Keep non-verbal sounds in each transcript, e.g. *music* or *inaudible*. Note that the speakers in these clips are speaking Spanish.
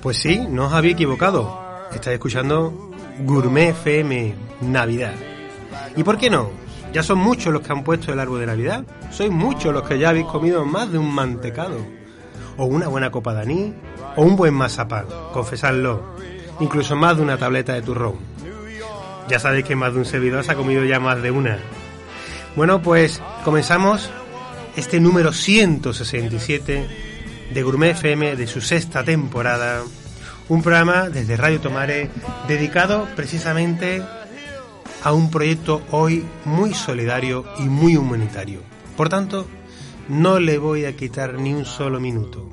Pues sí, no os había equivocado. Estáis escuchando Gourmet FM Navidad. ¿Y por qué no? Ya son muchos los que han puesto el árbol de Navidad. Sois muchos los que ya habéis comido más de un mantecado. O una buena copa de anís. O un buen mazapán. Confesadlo. Incluso más de una tableta de turrón. Ya sabéis que más de un servidor se ha comido ya más de una. Bueno, pues comenzamos este número 167 de Gourmet FM de su sexta temporada. Un programa desde Radio Tomare dedicado precisamente a un proyecto hoy muy solidario y muy humanitario. Por tanto, no le voy a quitar ni un solo minuto.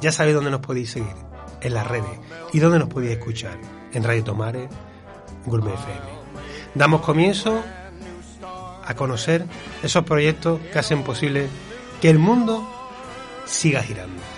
Ya sabéis dónde nos podéis seguir, en las redes, y dónde nos podéis escuchar, en Radio Tomare, Gourmet FM. Damos comienzo a conocer esos proyectos que hacen posible que el mundo siga girando.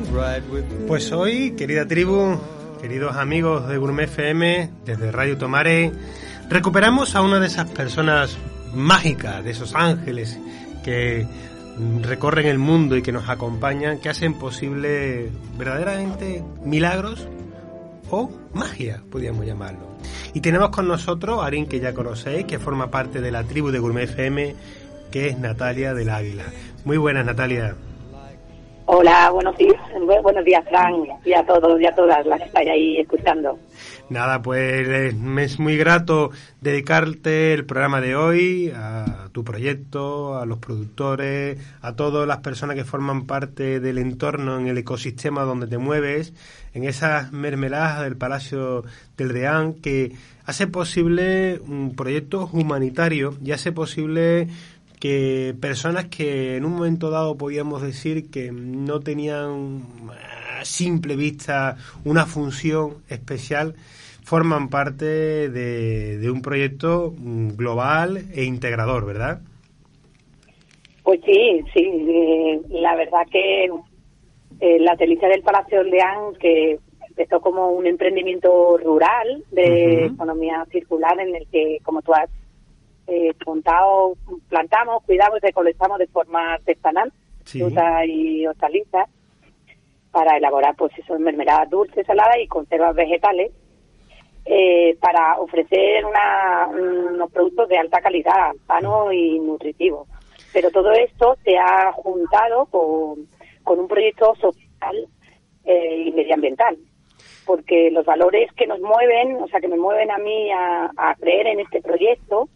Pues hoy, querida tribu, queridos amigos de Gourmet FM, desde Radio Tomare, recuperamos a una de esas personas mágicas, de esos ángeles que recorren el mundo y que nos acompañan, que hacen posible verdaderamente milagros o magia, podríamos llamarlo. Y tenemos con nosotros a alguien que ya conocéis, que forma parte de la tribu de Gourmet FM, que es Natalia del Águila. Muy buenas, Natalia. Hola, buenos días, buenos días, Fran, y a todos y a todas las que estáis ahí escuchando. Nada, pues me es muy grato dedicarte el programa de hoy a tu proyecto, a los productores, a todas las personas que forman parte del entorno, en el ecosistema donde te mueves, en esas mermeladas del Palacio del Reán, que hace posible un proyecto humanitario y hace posible que personas que en un momento dado podíamos decir que no tenían a simple vista una función especial, forman parte de, un proyecto global e integrador, ¿verdad? Pues sí, sí. Eh, la verdad que eh, la delicia del Palacio Orleán, que empezó como un emprendimiento rural de economía circular en el que, como tú has eh, plantamos, cuidamos y recolectamos de forma artesanal frutas y hortalizas para elaborar pues eso, mermeladas dulces, saladas y conservas vegetales eh, para ofrecer una, unos productos de alta calidad, sanos y nutritivos. Pero todo esto se ha juntado con, con un proyecto social eh, y medioambiental, porque los valores que nos mueven, o sea, que me mueven a mí a, a creer en este proyecto,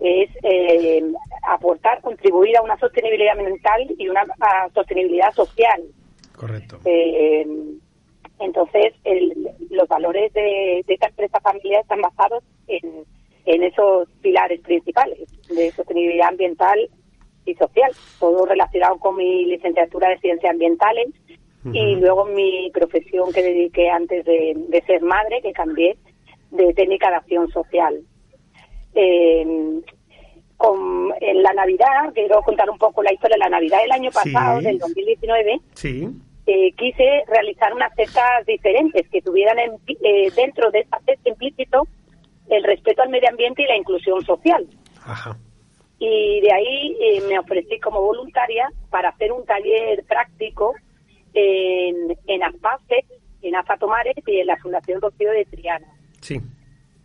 es eh, aportar, contribuir a una sostenibilidad ambiental y una sostenibilidad social. Correcto. Eh, entonces, el, los valores de, de esta empresa familiar están basados en, en esos pilares principales de sostenibilidad ambiental y social, todo relacionado con mi licenciatura de ciencias ambientales y luego mi profesión que dediqué antes de, de ser madre, que cambié de técnica de acción social. Eh, con, en la Navidad, quiero contar un poco la historia de la Navidad del año Sí. pasado, del 2019, Sí. eh, quise realizar unas cestas diferentes que tuvieran en- eh, dentro de esta cesta implícito el respeto al medio ambiente y la inclusión social. Ajá. Y de ahí eh, me ofrecí como voluntaria para hacer un taller práctico en, en Aspace, en Azatomares y en la Fundación Rocío de Triana. Sí.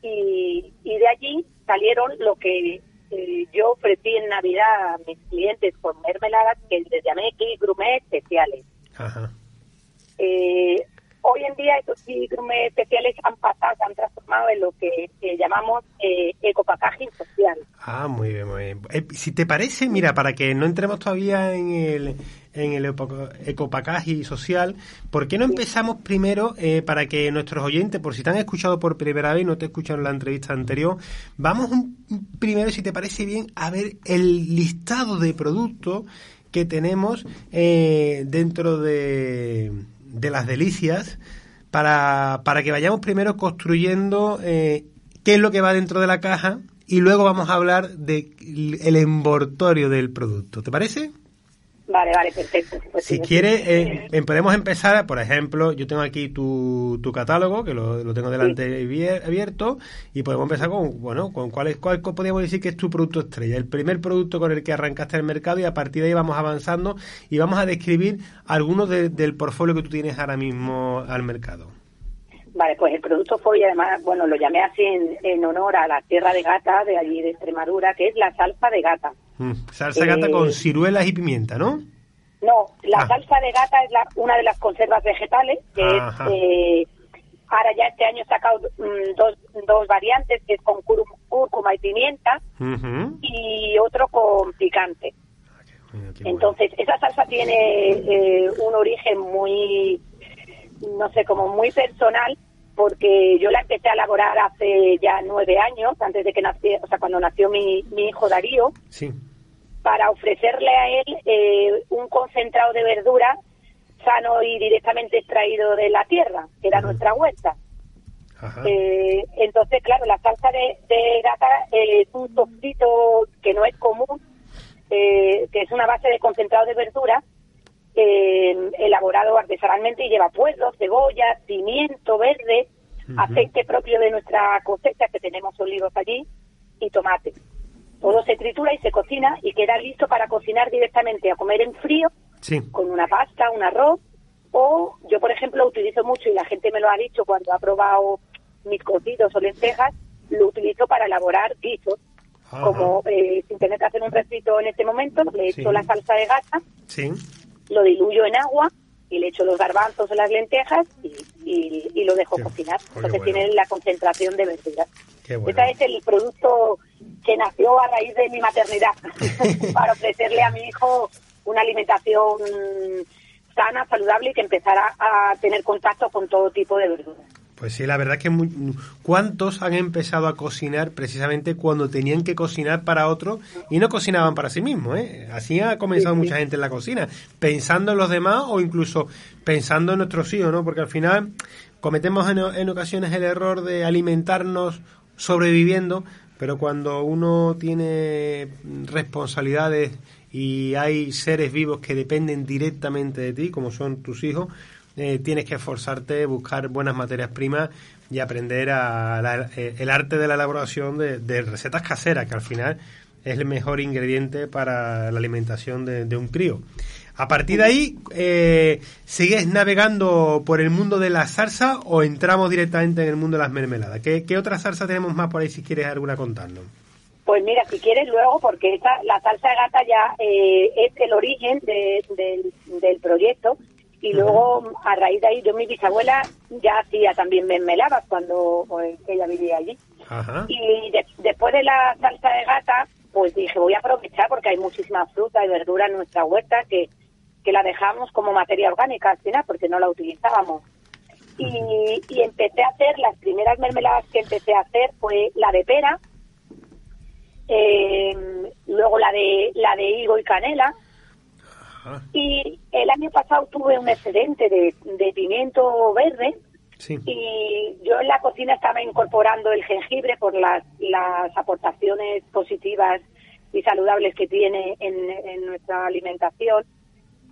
Y, y de allí salieron lo que eh, yo ofrecí en Navidad a mis clientes con mermeladas, que les llamé aquí grumet especiales. Ajá. Eh, hoy en día estos sí grumet especiales han pasado, se han transformado en lo que eh, llamamos eh, ecopackaging social. Ah, muy bien, muy bien. Eh, si te parece, mira, para que no entremos todavía en el, en el ecopacaje social, ¿por qué no empezamos primero, eh, para que nuestros oyentes, por si te han escuchado por primera vez y no te escucharon la entrevista anterior, vamos un- primero, si te parece bien, a ver el listado de productos que tenemos eh, dentro de, de las delicias para, para que vayamos primero construyendo eh, qué es lo que va dentro de la caja y luego vamos a hablar del el envoltorio del producto. ¿Te parece? Vale, vale, perfecto. Pues Si sí, quieres, eh, em- podemos empezar, por ejemplo, yo tengo aquí tu, tu catálogo, que lo, lo tengo delante abier- abierto, y podemos empezar con, bueno, con cuál, es, cuál podríamos decir que es tu producto estrella, el primer producto con el que arrancaste el mercado y a partir de ahí vamos avanzando y vamos a describir algunos de- del portfolio que tú tienes ahora mismo al mercado. Vale, pues el producto fue, y además, bueno, lo llamé así en, en honor a la tierra de gata de allí de Extremadura, que es la salsa de gata. Mm, Salsa gata Eh, con ciruelas y pimienta, ¿no? No, la Ah. salsa de gata es la- una de las conservas vegetales, que Ajá. es, eh, ahora ya este año he sacado mm, dos, dos variantes, que es con cúr- cúrcuma y pimienta, y otro con picante. Bueno. Entonces, esa salsa tiene eh, un origen muy, no sé, como muy personal, porque yo la empecé a elaborar hace ya nueve años, antes de que nació, o sea, cuando nació mi, mi hijo Darío, Sí. Para ofrecerle a él eh, un concentrado de verdura sano y directamente extraído de la tierra, que era nuestra huerta. Ajá. Eh, entonces, claro, la salsa de, de gata eh, es un sofrito que no es común, eh, que es una base de concentrado de verdura eh, elaborado artesanalmente y lleva puerro, cebolla, pimiento verde, aceite propio de nuestra cosecha, que tenemos olivos allí, y tomate. Todo se tritura y se cocina y queda listo para cocinar directamente a comer en frío Sí. con una pasta, un arroz, o yo, por ejemplo, utilizo mucho, y la gente me lo ha dicho cuando ha probado mis cocidos o lentejas, lo utilizo para elaborar guisos. Ajá. Como eh, sin tener que hacer un refrito en este momento, le echo Sí. la salsa de gata, Sí. lo diluyo en agua y le echo los garbanzos o las lentejas y, y- y lo dejo Qué- cocinar. Entonces bueno. tiene la concentración de verduras. Bueno. Ese es el producto que nació a raíz de mi maternidad, *laughs* para ofrecerle a mi hijo una alimentación sana, saludable y que empezara a tener contacto con todo tipo de verduras. Pues sí, la verdad es que muy- ¿cuántos han empezado a cocinar precisamente cuando tenían que cocinar para otro y no cocinaban para sí mismos? ¿eh? Así ha comenzado mucha gente en la cocina, pensando en los demás o incluso pensando en nuestros hijos, ¿no? Porque al final cometemos en, en ocasiones el error de alimentarnos sobreviviendo, pero cuando uno tiene responsabilidades y hay seres vivos que dependen directamente de ti, como son tus hijos, eh, tienes que esforzarte, buscar buenas materias primas y aprender a la- eh, el arte de la elaboración de, recetas caseras, que al final es el mejor ingrediente para la alimentación de, un crío. A partir de ahí, eh, ¿sigues navegando por el mundo de la salsa o entramos directamente en el mundo de las mermeladas? ¿Qué, qué otra salsa tenemos más por ahí si quieres alguna contarnos? Pues mira, si quieres luego, porque esta, la salsa de gata ya eh, es el origen de- del proyecto. Y luego, a raíz de ahí, yo mi bisabuela ya hacía también mermeladas cuando pues, ella vivía allí. Ajá. Y de- después de la salsa de gata, pues dije, voy a aprovechar porque hay muchísima fruta y verdura en nuestra huerta que, que la dejamos como materia orgánica al final porque no la utilizábamos. Y, y empecé a hacer, las primeras mermeladas que empecé a hacer fue la de pera, eh, luego la de, la de higo y canela, Ajá. y el año pasado tuve un excedente de, de pimiento verde Sí. y yo en la cocina estaba incorporando el jengibre por las, las aportaciones positivas y saludables que tiene en, en nuestra alimentación.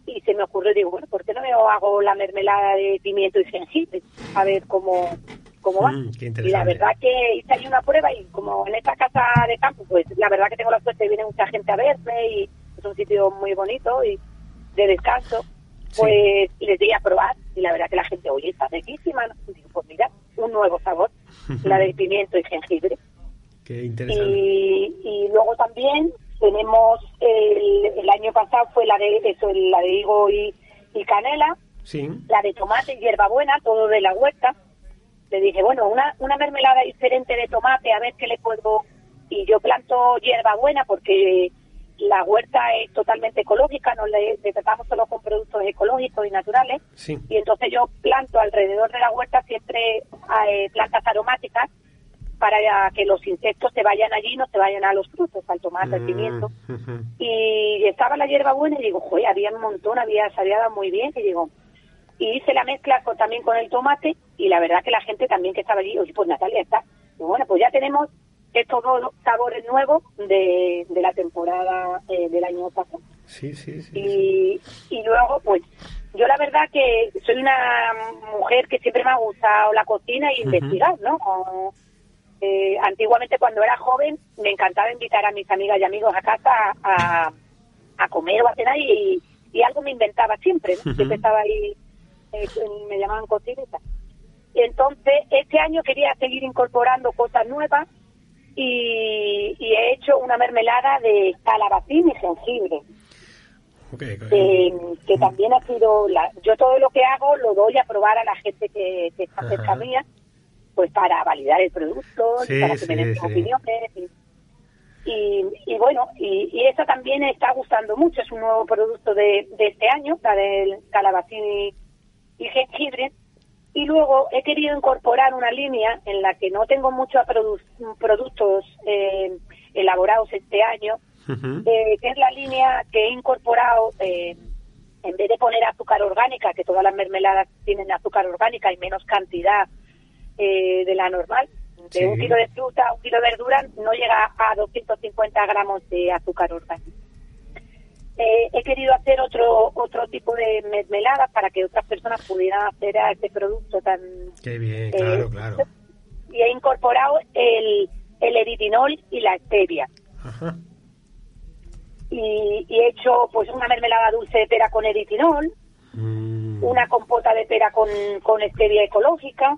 Y se me ocurrió, digo, bueno, ¿por qué no me hago la mermelada de pimiento y jengibre? A ver cómo, cómo va. Mm, y la verdad que hice ahí una prueba y como en esta casa de campo, pues la verdad que tengo la suerte viene mucha gente a verme y es un sitio muy bonito y de descanso, Sí. pues les di a probar y la verdad que la gente, oye, está riquísima. ¿no? Y digo, pues mira, un nuevo sabor, *laughs* la de pimiento y jengibre. Qué interesante. Y, y luego también tenemos, el, el año pasado fue la de eso, la de higo y, y canela, Sí. la de tomate y hierbabuena, todo de la huerta. Le dije, bueno, una, una mermelada diferente de tomate, a ver qué le puedo... Y yo planto hierbabuena porque la huerta es totalmente ecológica, no le, le tratamos solo con productos ecológicos y naturales. Sí. Y entonces yo planto alrededor de la huerta siempre eh, plantas aromáticas para que los insectos se vayan allí y no se vayan a los frutos, al tomate, al pimiento. Mm. Y estaba la hierba buena y digo, joder, había un montón, había se había dado muy bien. Y digo, y hice la mezcla con, también con el tomate y la verdad que la gente también que estaba allí, oye, pues Natalia está. Y bueno, pues ya tenemos estos dos sabores nuevos de, de la temporada eh, del año pasado. Sí, sí, sí. sí. Y, y luego, pues, yo la verdad que soy una mujer que siempre me ha gustado la cocina y Ujú. investigar, ¿no? O, eh, antiguamente cuando era joven me encantaba invitar a mis amigas y amigos a casa a, a comer o a cenar y, y algo me inventaba siempre. Siempre estaba ahí, eh, me llamaban cocineta. Entonces, este año quería seguir incorporando cosas nuevas y, y he hecho una mermelada de calabacín y jengibre Ok, ok. eh, que también ha sido la, yo todo lo que hago lo doy a probar a la gente que, que está cerca mía pues para validar el producto Sí, para que sí, me den sus sí. opiniones y, y, y bueno y, y eso también está gustando mucho es un nuevo producto de, de este año la del calabacín y, y jengibre y luego he querido incorporar una línea en la que no tengo muchos produ- productos eh, elaborados este año eh, que es la línea que he incorporado, eh, en vez de poner azúcar orgánica, que todas las mermeladas tienen azúcar orgánica y menos cantidad eh, de la normal, de Sí. un kilo de fruta, un kilo de verdura, no llega a 250 gramos de azúcar orgánica. Eh, he querido hacer otro otro tipo de mermeladas para que otras personas pudieran hacer a este producto tan Qué bien, eh, claro, claro. y he incorporado el, el eritinol y la stevia Ajá. y, y he hecho pues una mermelada dulce de pera con eritinol, Mm. una compota de pera con, con stevia ecológica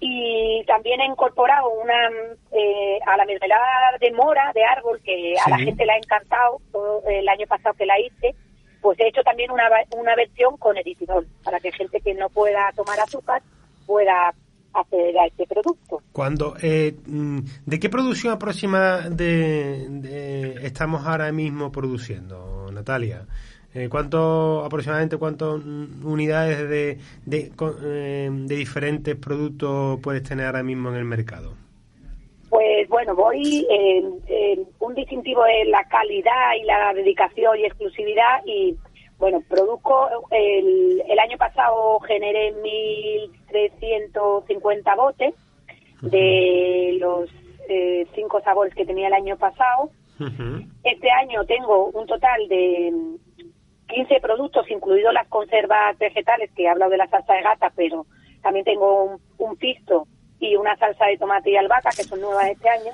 y también he incorporado una eh, a la mermelada de mora de árbol que a la gente le ha encantado todo el año pasado que la hice pues he hecho también una, una versión con eritinol para que gente que no pueda tomar azúcar pueda acceder a este producto Cuando, eh, mm, ¿De qué producción aproximada de, de- estamos ahora mismo produciendo, Natalia? Eh, ¿Cuánto, aproximadamente cuántas unidades de, de, eh, de diferentes productos puedes tener ahora mismo en el mercado? Pues bueno, voy en, en un distintivo es la calidad y la dedicación y exclusividad y bueno, produzco el, el año pasado generé 1.350 botes de los eh, cinco sabores que tenía el año pasado. Este año tengo un total de 15 productos, incluidos las conservas vegetales, que he hablado de la salsa de gata, pero también tengo un, un pisto y una salsa de tomate y albahaca, que son nuevas este año.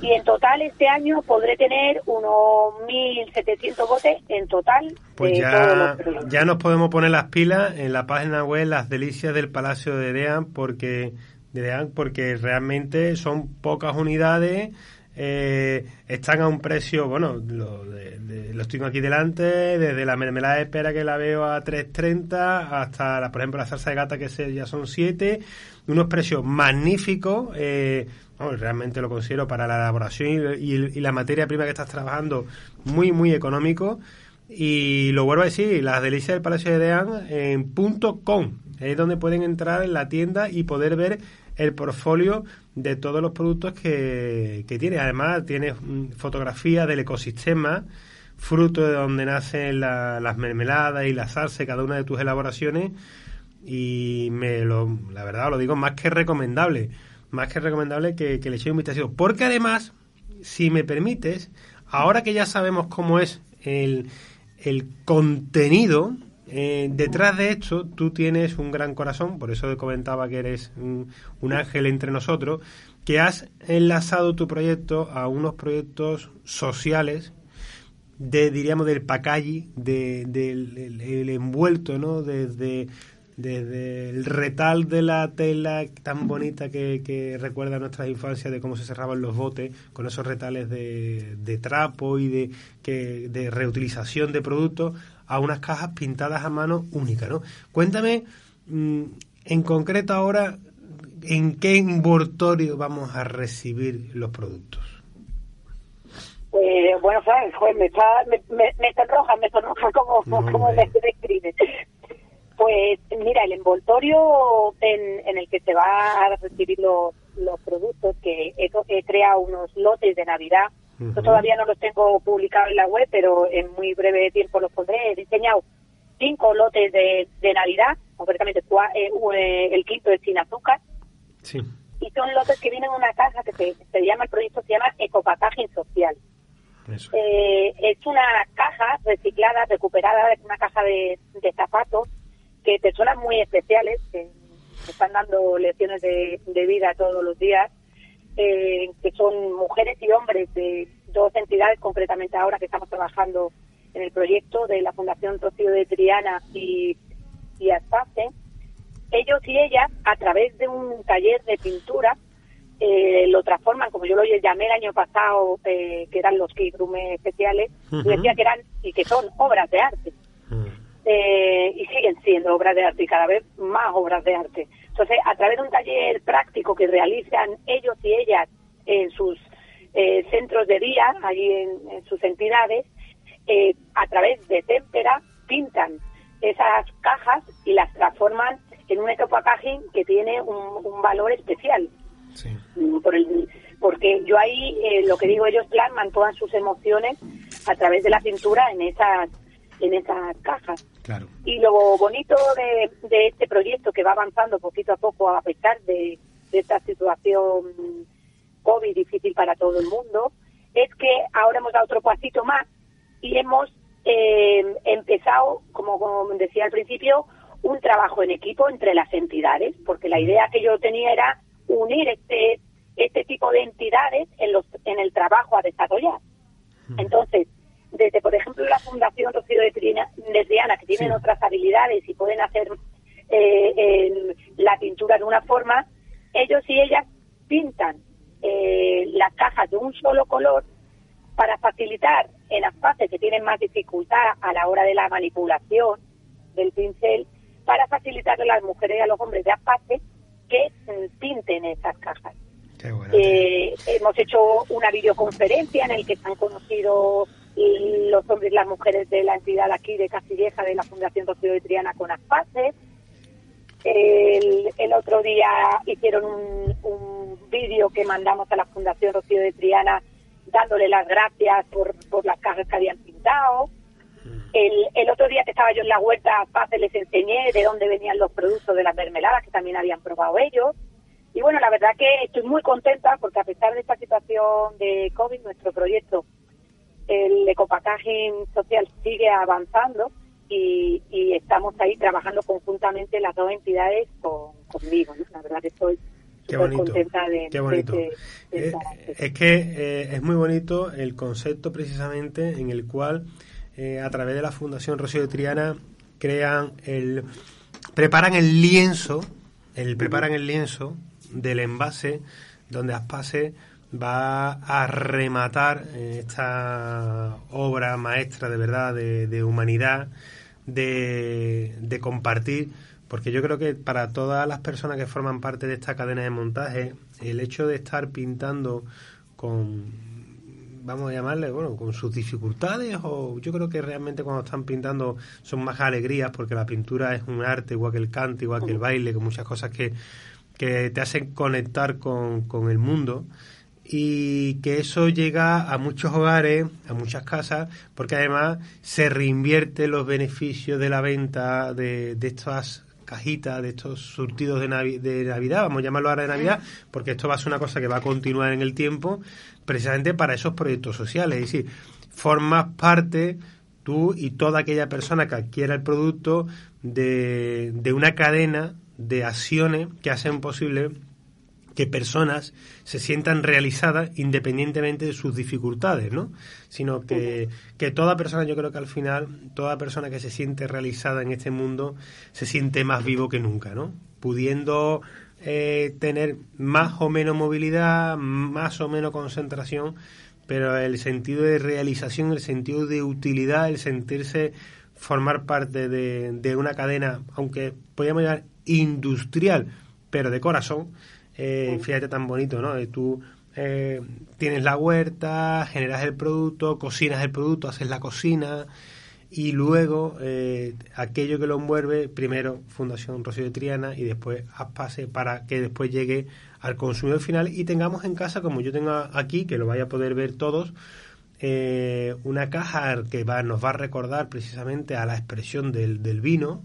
Y en total este año podré tener unos 1.700 botes en total Pues de todos ya, los ya nos podemos poner las pilas en la página web Las Delicias del Palacio de Dean porque de DEAN porque realmente son pocas unidades eh, están a un precio, bueno, lo, de, lo estoy aquí delante, desde la mermelada de espera que la veo a 3.30 hasta, la, por ejemplo, la salsa de gata que ya son 7, unos precios magníficos, eh, realmente lo considero para la elaboración y, la materia prima que estás trabajando muy, muy económico. Y lo vuelvo a decir, las delicias del Palacio de Deán en punto .com, es donde pueden entrar en la tienda y poder ver el portfolio de todos los productos que, tiene. Además, tiene fotografías del ecosistema, fruto de donde nacen las mermeladas y la salsa, cada una de tus elaboraciones. Y me lo, la verdad lo digo más que recomendable, más que recomendable que, que le echéis un vistazo. Porque además, si me permites, ahora que ya sabemos cómo es el, el contenido, eh, detrás de esto, tú tienes un gran corazón, por eso comentaba que eres un, ángel entre nosotros, que has enlazado tu proyecto a unos proyectos sociales de, diríamos, del packaging, de, del envuelto, ¿no? Desde, desde el retal de la tela tan bonita que, recuerda nuestras infancias de cómo se cerraban los botes con esos retales de, trapo y de reutilización de productos a unas cajas pintadas a mano únicas, ¿no? Cuéntame mm, en concreto ahora en qué envoltorio vamos a recibir los productos. Pues, bueno, sabes, me está, me, me, me sonroja, me sonroja *laughs* como, como me describe. Pues mira, el envoltorio en, en el que se va a recibir los, los productos, que he, he creado unos lotes de Navidad yo todavía no los tengo publicados en la web, pero en muy breve tiempo los pondré. He diseñado cinco lotes de, de Navidad, concretamente eh, eh, el quinto es sin azúcar. Sí. Y son lotes que vienen en una caja que se, llama, el proyecto se llama Ecopackaging Social. Eh, es una caja reciclada, recuperada, es una caja de, de zapatos que personas muy especiales, que están dando lecciones de, de vida todos los días, eh, que son mujeres y hombres de dos entidades, concretamente ahora que estamos trabajando en el proyecto de la Fundación Rocío de Triana y, y Aspace. Ellos y ellas, a través de un taller de pintura, eh, lo transforman, como yo lo llamé el año pasado, eh, que eran los Kigrume especiales, decía que eran y que son obras de arte. y siguen siendo obras de arte y cada vez más obras de arte. Entonces, a través de un taller práctico que realizan ellos y ellas en sus eh, centros de día, allí en, sus entidades, eh, a través de témpera pintan esas cajas y las transforman en un ecopackaging que tiene un, valor especial. Por el, porque yo ahí, eh, lo que digo, ellos plasman todas sus emociones a través de la pintura en esas en esas cajas. Y lo bonito de, este proyecto que va avanzando poquito a poco a pesar de, esta situación COVID difícil para todo el mundo, es que ahora hemos dado otro pasito más y hemos eh, empezado, como, como decía al principio, un trabajo en equipo entre las entidades, porque la idea que yo tenía era unir este este tipo de entidades en los en el trabajo a desarrollar. Entonces, desde, por ejemplo, la Fundación Rocío de, Triana, que tienen otras habilidades y pueden hacer eh, la pintura de una forma, ellos y ellas pintan eh, las cajas de un solo color para facilitar en las fases que tienen más dificultad a la hora de la manipulación del pincel, para facilitarle a las mujeres y a los hombres de ASPACE que mm, pinten esas cajas. Eh, hemos hecho una videoconferencia en el que están conocidos los hombres y las mujeres de la entidad aquí de Castilleja de la Fundación Rocío de Triana con Aspaces. El, el otro día hicieron un, un vídeo que mandamos a la Fundación Rocío de Triana dándole las gracias por, las cajas que habían pintado. El, el otro día que estaba yo en la huerta, Paz les enseñé de dónde venían los productos de las mermeladas que también habían probado ellos. Y bueno, la verdad que estoy muy contenta porque a pesar de esta situación de COVID, nuestro proyecto el ecopackaging social sigue avanzando y, estamos ahí trabajando conjuntamente las dos entidades conmigo. La verdad que estoy Qué bonito, contenta de, qué bonito. Eh, es que eh, es muy bonito el concepto precisamente en el cual eh, a través de la Fundación Rocío de Triana crean el preparan el lienzo, el preparan el lienzo del envase, donde Aspase va a rematar eh, esta obra maestra de verdad, de, humanidad, de, de, compartir, porque yo creo que para todas las personas que forman parte de esta cadena de montaje, el hecho de estar pintando con, vamos a llamarle, bueno, con sus dificultades, o yo creo que realmente cuando están pintando son más alegrías, porque la pintura es un arte, igual que el canto, igual que el baile, con muchas cosas que, que te hacen conectar con, con el mundo y que eso llega a muchos hogares, a muchas casas, porque además se reinvierte los beneficios de la venta de, de estas cajitas, de estos surtidos de, de, Navidad, vamos a llamarlo ahora de Navidad, porque esto va a ser una cosa que va a continuar en el tiempo, precisamente para esos proyectos sociales. Es decir, formas parte tú y toda aquella persona que adquiera el producto de, de una cadena de acciones que hacen posible que personas se sientan realizadas independientemente de sus dificultades, ¿no? Sino que, que toda persona, yo creo que al final, toda persona que se siente realizada en este mundo se siente más vivo que nunca, ¿no? Pudiendo eh, tener más o menos movilidad, más o menos concentración, pero el sentido de realización, el sentido de utilidad, el sentirse formar parte de, de una cadena, aunque podríamos llamar industrial, pero de corazón, eh, fíjate tan bonito, ¿no? Eh, tú eh, tienes la huerta, generas el producto, cocinas el producto, haces la cocina y luego eh, aquello que lo envuelve, primero Fundación Rocío de Triana y después Aspase para que después llegue al consumidor final y tengamos en casa, como yo tengo aquí, que lo vaya a poder ver todos, una caja que va, nos va a recordar precisamente a la expresión del, del vino,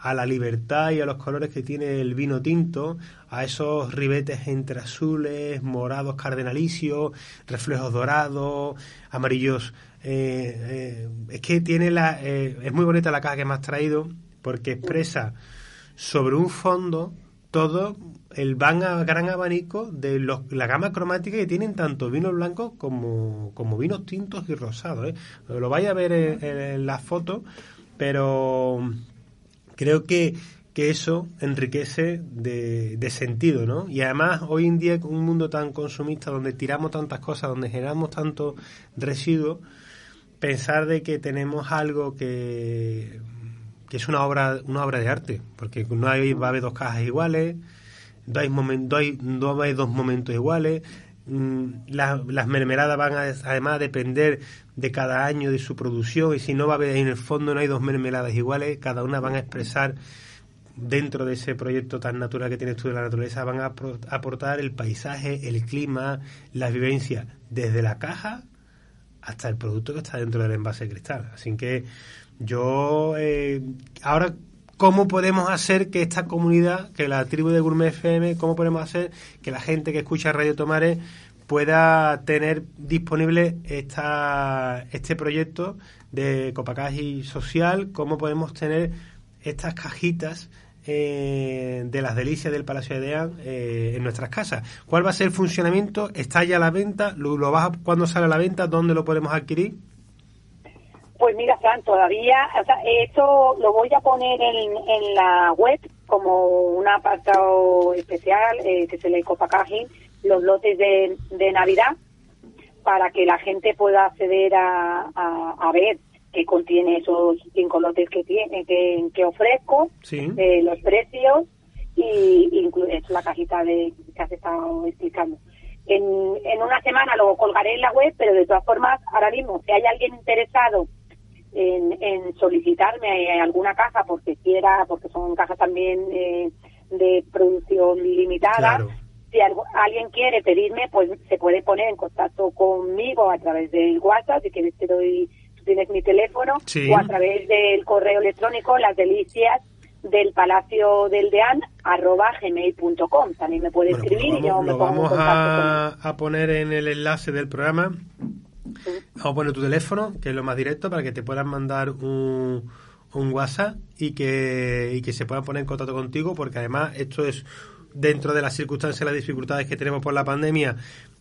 a la libertad y a los colores que tiene el vino tinto, a esos ribetes entre azules, morados cardenalicios, reflejos dorados, amarillos. Eh, eh, es que tiene la. Eh, es muy bonita la caja que me has traído porque expresa sobre un fondo todo el van gran abanico de los, la gama cromática que tienen tanto vinos blancos como, como vinos tintos y rosados. Lo vais a ver en, en la foto, pero creo que, que eso enriquece de, de, sentido, ¿no? Y además, hoy en día, con un mundo tan consumista, donde tiramos tantas cosas, donde generamos tanto residuos, pensar de que tenemos algo que, que es una obra, una obra de arte, porque no hay, va a haber dos cajas iguales, no hay, no hay, no hay dos momentos iguales, Mm, las mermeladas van a, además a depender de cada año de su producción y si no va a haber en el fondo no hay dos mermeladas iguales, cada una van a expresar dentro de ese proyecto tan natural que tienes tú de la naturaleza, van a aportar el paisaje, el clima, la vivencia, desde la caja hasta el producto que está dentro del envase de cristal. Así que yo eh, ahora cómo podemos hacer que esta comunidad, que la tribu de Gourmet FM, cómo podemos hacer que la gente que escucha Radio Tomare pueda tener disponible esta, este proyecto de Copacaji Social, cómo podemos tener estas cajitas eh, de las delicias del Palacio de Deán eh, en nuestras casas. ¿Cuál va a ser el funcionamiento? ¿Está ya a la venta? ¿Lo, vas ¿Cuándo sale a la venta? ¿Dónde lo podemos adquirir? Pues mira, Fran, todavía, o sea, esto lo voy a poner en, en la web como un apartado especial eh, que se le copacaje los lotes de, de Navidad para que la gente pueda acceder a, a, ver qué contiene esos cinco lotes que tiene que, que ofrezco, eh, los precios y incluye la cajita de que has estado explicando. En, en una semana lo colgaré en la web, pero de todas formas, ahora mismo, si hay alguien interesado en, solicitarme alguna caja porque quiera, porque son cajas también eh, de producción limitada. Si alguien quiere pedirme, pues se puede poner en contacto conmigo a través del WhatsApp, si quieres te doy, tú tienes mi teléfono, o a través del correo electrónico, las delicias del Palacio del Deán arroba gmail.com. También me puede pues escribir y yo me pongo vamos a, a poner en el enlace del programa A poner tu teléfono, que es lo más directo, para que te puedan mandar un, un WhatsApp y que, se puedan poner en contacto contigo, porque además esto es dentro de las circunstancias las dificultades que tenemos por la pandemia,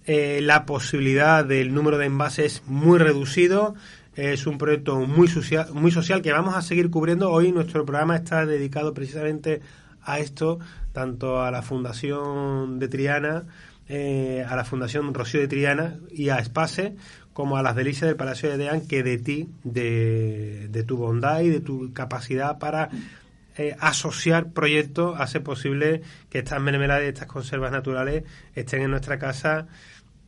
eh, la posibilidad del número de envases muy reducido. Es un proyecto muy social, muy social que vamos a seguir cubriendo. Hoy nuestro programa está dedicado precisamente a esto, tanto a la Fundación de Triana, eh, a la Fundación Rocío de Triana y a Espace, como a las delicias del Palacio de Deán, que de ti, de, tu bondad y de tu capacidad para eh, asociar proyectos hace posible que estas mermeladas y estas conservas naturales estén en nuestra casa.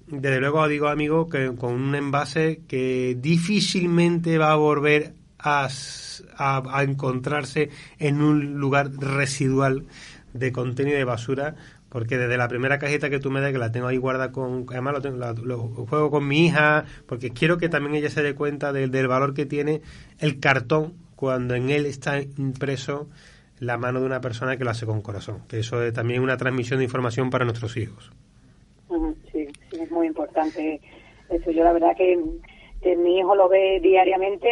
Desde luego digo, amigo, que con un envase que difícilmente va a volver a, a encontrarse en un lugar residual de contenido de basura porque desde la primera cajita que tú me das, que la tengo ahí guardada con... Además lo, tengo, lo, juego con mi hija, porque quiero que también ella se dé cuenta del, valor que tiene el cartón cuando en él está impreso la mano de una persona que lo hace con corazón. Que eso es también una transmisión de información para nuestros hijos. Sí, sí, es muy importante eso. Yo la verdad que, mi hijo lo ve diariamente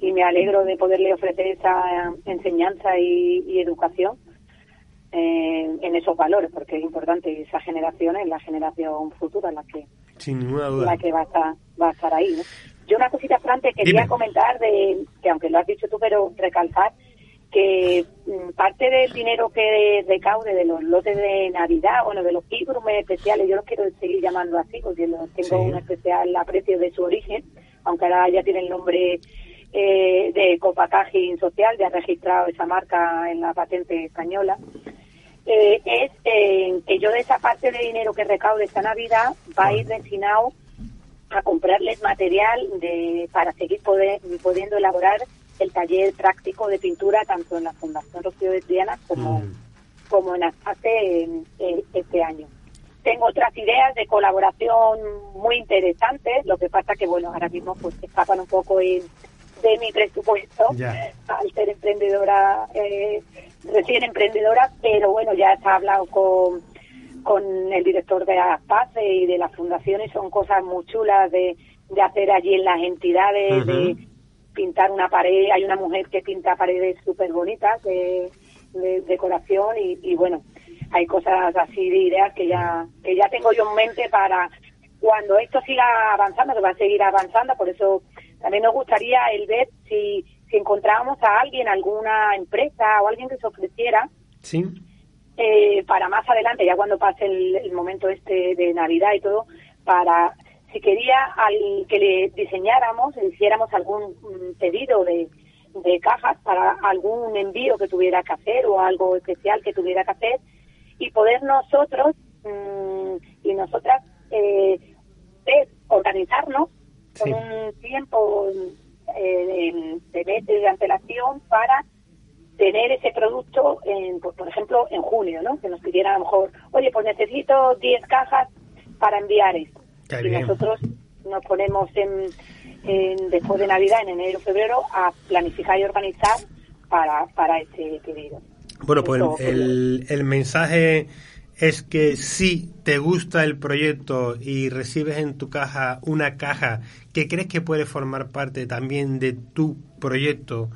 y me alegro de poderle ofrecer esa enseñanza y educación en esos valores, porque es importante esa generación es la generación futura la que la que va a estar, va a estar ahí. Yo una cosita, Fran, quería comentar, de que aunque lo has dicho tú, pero recalcar que mm, parte del dinero que recaude de los lotes de Navidad, bueno, de los ígrumes especiales, yo los quiero seguir llamando así porque los tengo un especial aprecio de su origen, aunque ahora ya tiene el nombre eh, de Copacaging Social, ya ha registrado esa marca en la patente española. Eh, es eh, que yo de esa parte de dinero que recaude esta Navidad va a ir destinado a comprarles material de, para seguir poder, pudiendo elaborar el taller práctico de pintura tanto en la Fundación Rocío de Triana como, mm. como en ASPACE este año. Tengo otras ideas de colaboración muy interesantes, lo que pasa que, bueno, ahora mismo pues escapan un poco de mi presupuesto al ser emprendedora eh, recién emprendedora, pero bueno, ya se ha hablado con, con el director de ASPACE y de la fundación y son cosas muy chulas de, de hacer allí en las entidades, de pintar una pared. Hay una mujer que pinta paredes súper bonitas de, decoración y, y, bueno, hay cosas así de ideas que ya, que ya tengo yo en mente para cuando esto siga avanzando, que va a seguir avanzando, por eso también nos gustaría el ver si si encontrábamos a alguien, alguna empresa o alguien que se ofreciera sí. Eh, para más adelante, ya cuando pase el, momento este de Navidad y todo, para si quería al, que le diseñáramos, le hiciéramos algún mm, pedido de, de cajas para algún envío que tuviera que hacer o algo especial que tuviera que hacer y poder nosotros mm, y nosotras eh, organizarnos con un tiempo eh, de meses de antelación para tener ese producto, en, pues, por ejemplo, en junio, ¿no? Que nos pidiera a lo mejor, oye, pues necesito 10 cajas para enviar esto. y nosotros nos ponemos en, después de Navidad, en enero, febrero, a planificar y organizar para, para ese pedido. Bueno, pues el, el mensaje es que si te gusta el proyecto y recibes en tu caja una caja que crees que puede formar parte también de tu proyecto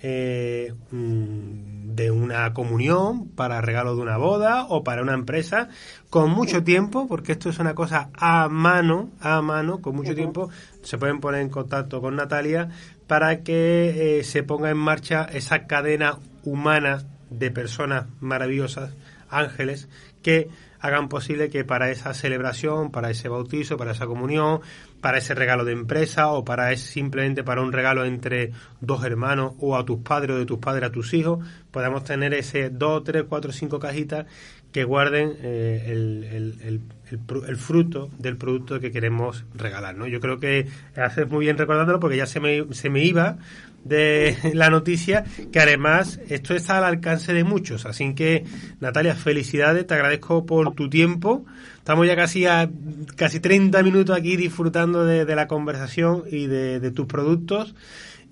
eh, mm, de una comunión, para regalo de una boda o para una empresa, con mucho tiempo, porque esto es una cosa a mano, a mano, con mucho tiempo, se pueden poner en contacto con Natalia para que eh, se ponga en marcha esa cadena humana de personas maravillosas, ángeles, que hagan posible que para esa celebración, para ese bautizo, para esa comunión, para ese regalo de empresa o para simplemente para un regalo entre dos hermanos o a tus padres o de tus padres a tus hijos, podamos tener ese dos, tres, cuatro, cinco cajitas que guarden eh, el, el, el, fruto del producto que queremos regalar. ¿no? Yo creo que haces muy bien recordándolo porque ya se me, se me iba de *laughs* la noticia que además esto está al alcance de muchos. Así que, Natalia, felicidades, te agradezco por tu tiempo. Estamos ya casi a casi 30 minutos aquí disfrutando de, la conversación y de, de tus productos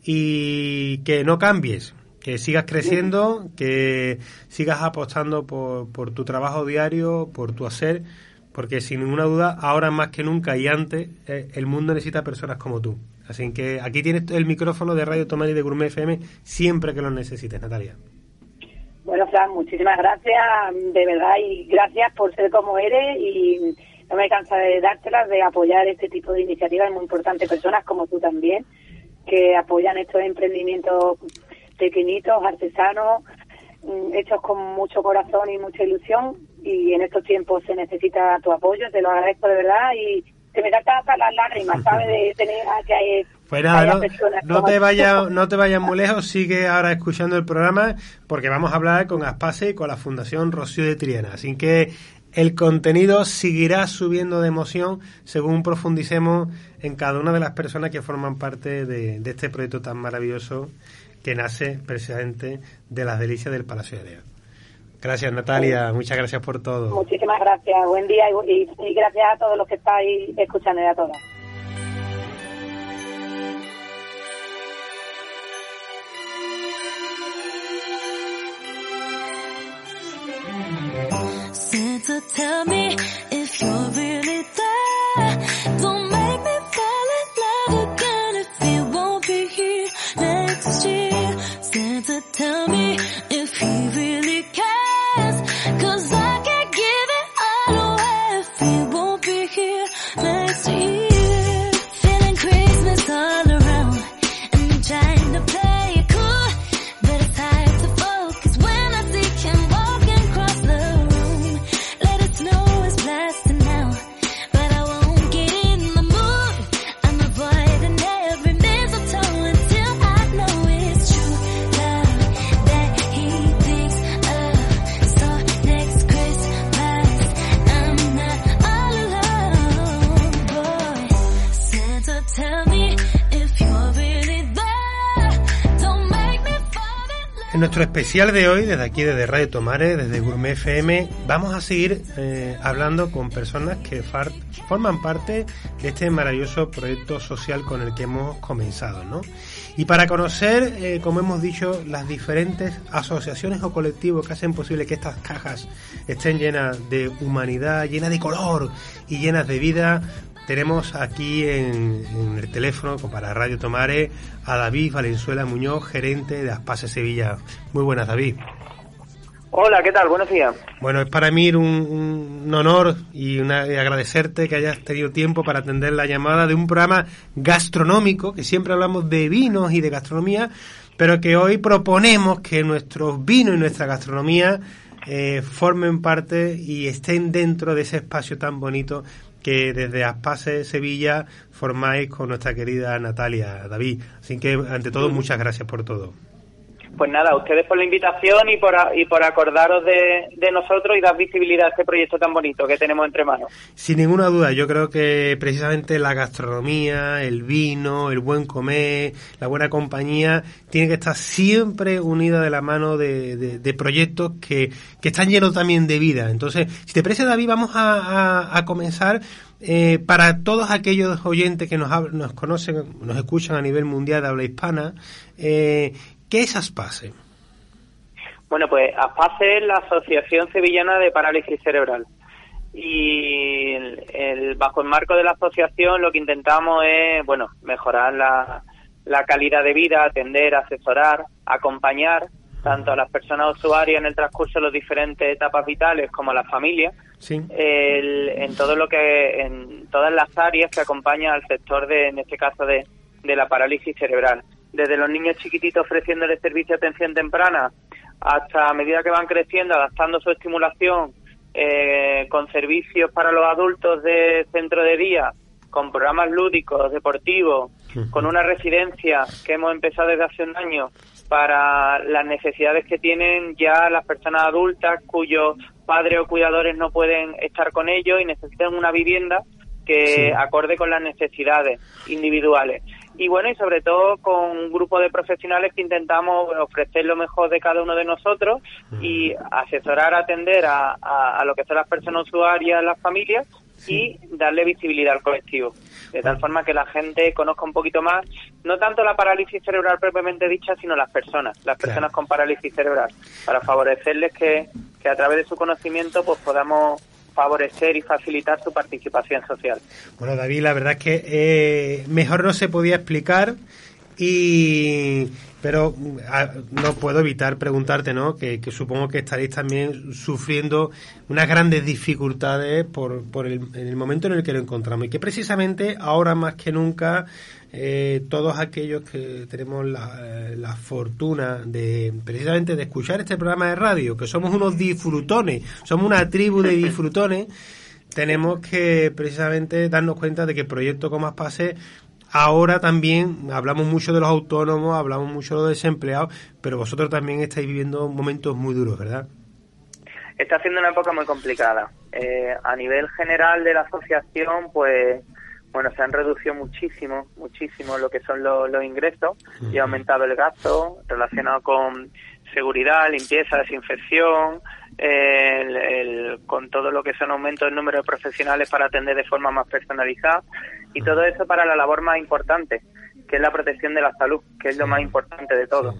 y que no cambies que sigas creciendo, que sigas apostando por, por tu trabajo diario, por tu hacer, porque sin ninguna duda, ahora más que nunca y antes, eh, el mundo necesita personas como tú. Así que aquí tienes el micrófono de Radio Tomás y de Gourmet FM siempre que lo necesites, Natalia. Bueno, Fran, muchísimas gracias, de verdad, y gracias por ser como eres y no me cansa de dártelas, de apoyar este tipo de iniciativas muy importantes, personas como tú también, que apoyan estos emprendimientos pequeñitos, artesanos, mm, hechos con mucho corazón y mucha ilusión y en estos tiempos se necesita tu apoyo, te lo agradezco de verdad y se me da hasta las lágrimas, ¿sabes? De tener a que hay, pues nada, no, te vayas, no te vayas muy lejos, sigue ahora escuchando el programa porque vamos a hablar con Aspase y con la Fundación Rocío de Triana. Así que el contenido seguirá subiendo de emoción según profundicemos en cada una de las personas que forman parte de, este proyecto tan maravilloso que nace precisamente de las delicias del Palacio de Lea. Gracias Natalia, muchas gracias por todo. Muchísimas gracias, buen día y, y gracias a todos los que estáis escuchando y a todas. So tell me if you're really there. Don't En nuestro especial de hoy, desde aquí, desde Radio Tomare, desde Gourmet FM, vamos a seguir eh, hablando con personas que forman parte de este maravilloso proyecto social con el que hemos comenzado, ¿no? Y para conocer, eh, como hemos dicho, las diferentes asociaciones o colectivos que hacen posible que estas cajas estén llenas de humanidad, llenas de color y llenas de vida, tenemos aquí en, en el teléfono, para Radio Tomare, a David Valenzuela Muñoz, gerente de Aspase Sevilla. Muy buenas, David. Hola, ¿qué tal? Buenos días. Bueno, es para mí un, un honor y, una, y agradecerte que hayas tenido tiempo para atender la llamada de un programa gastronómico, que siempre hablamos de vinos y de gastronomía, pero que hoy proponemos que nuestros vinos y nuestra gastronomía eh, formen parte y estén dentro de ese espacio tan bonito que desde Aspase Sevilla formáis con nuestra querida Natalia David. Así que, ante todo, muchas gracias por todo. Pues nada, ustedes por la invitación y por, y por acordaros de, de nosotros y dar visibilidad a este proyecto tan bonito que tenemos entre manos. Sin ninguna duda, yo creo que precisamente la gastronomía, el vino, el buen comer, la buena compañía, tiene que estar siempre unida de la mano de, de- de proyectos que, que están llenos también de vida. Entonces, si te parece, David, vamos a, a- a comenzar. eh, para todos aquellos oyentes que nos, nos conocen, nos escuchan a nivel mundial de habla hispana, eh, ¿qué es Aspase? Bueno, pues ASPACE es la Asociación Sevillana de Parálisis Cerebral. Y el, el- bajo el marco de la asociación lo que intentamos es, bueno, mejorar la, la calidad de vida, atender, asesorar, acompañar tanto a las personas usuarias en el transcurso de las diferentes etapas vitales como a las familias Sí. el- en todo lo que en todas las áreas que acompañan al sector de en este caso de, de la parálisis cerebral desde los niños chiquititos ofreciéndoles servicio de atención temprana hasta a medida que van creciendo adaptando su estimulación eh, con servicios para los adultos de centro de día con programas lúdicos deportivos con una residencia que hemos empezado desde hace un año para las necesidades que tienen ya las personas adultas cuyos padres o cuidadores no pueden estar con ellos y necesitan una vivienda que Sí. acorde con las necesidades individuales. Y bueno, y sobre todo con un grupo de profesionales que intentamos ofrecer lo mejor de cada uno de nosotros y asesorar, atender a, a- a lo que son las personas usuarias, las familias y darle visibilidad al colectivo. De tal forma que la gente conozca un poquito más, no tanto la parálisis cerebral propiamente dicha, sino las personas, las personas con parálisis cerebral, para favorecerles que, que a través de su conocimiento pues podamos favorecer y facilitar su participación social. Bueno, David, la verdad es que eh, mejor no se podía explicar Y pero a- no puedo evitar preguntarte, ¿no? Que, supongo que estaréis también sufriendo unas grandes dificultades por, por el, en el momento en el que lo encontramos y que precisamente ahora más que nunca eh, todos aquellos que tenemos la, eh, la fortuna de precisamente de escuchar este programa de radio, que somos unos disfrutones, somos una tribu de disfrutones, tenemos que precisamente darnos cuenta de que proyectos como Aspase ahora también hablamos mucho de los autónomos, hablamos mucho de los desempleados, pero vosotros también estáis viviendo momentos muy duros, ¿verdad? está siendo una época muy complicada. Eh, a nivel general de la asociación, pues, bueno, se han reducido muchísimo, muchísimo lo que son los, los ingresos y ha aumentado el gasto relacionado con seguridad, limpieza, desinfección, el- el- con todo lo que son aumentos del número de profesionales para atender de forma más personalizada y todo eso para la labor más importante, que es la protección de la salud, que es lo más importante de todo.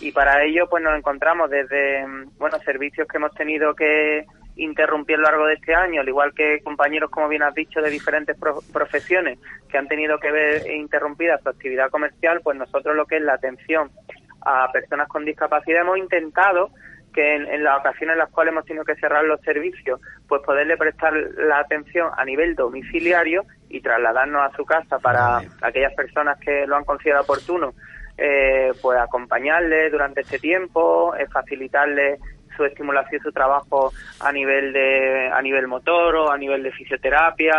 Y para ello pues nos encontramos desde bueno servicios que hemos tenido que interrumpir a lo largo de este año, al igual que compañeros, como bien has dicho, de diferentes pro- profesiones que han tenido que ver interrumpida su actividad comercial, pues nosotros lo que es la atención a personas con discapacidad hemos intentado que en, en las ocasiones en las cuales hemos tenido que cerrar los servicios, pues poderle prestar la atención a nivel domiciliario y trasladarnos a su casa para aquellas personas que lo han considerado oportuno, eh, pues acompañarle durante este tiempo, eh, facilitarle su estimulación y su trabajo a nivel de a nivel motor o a nivel de fisioterapia,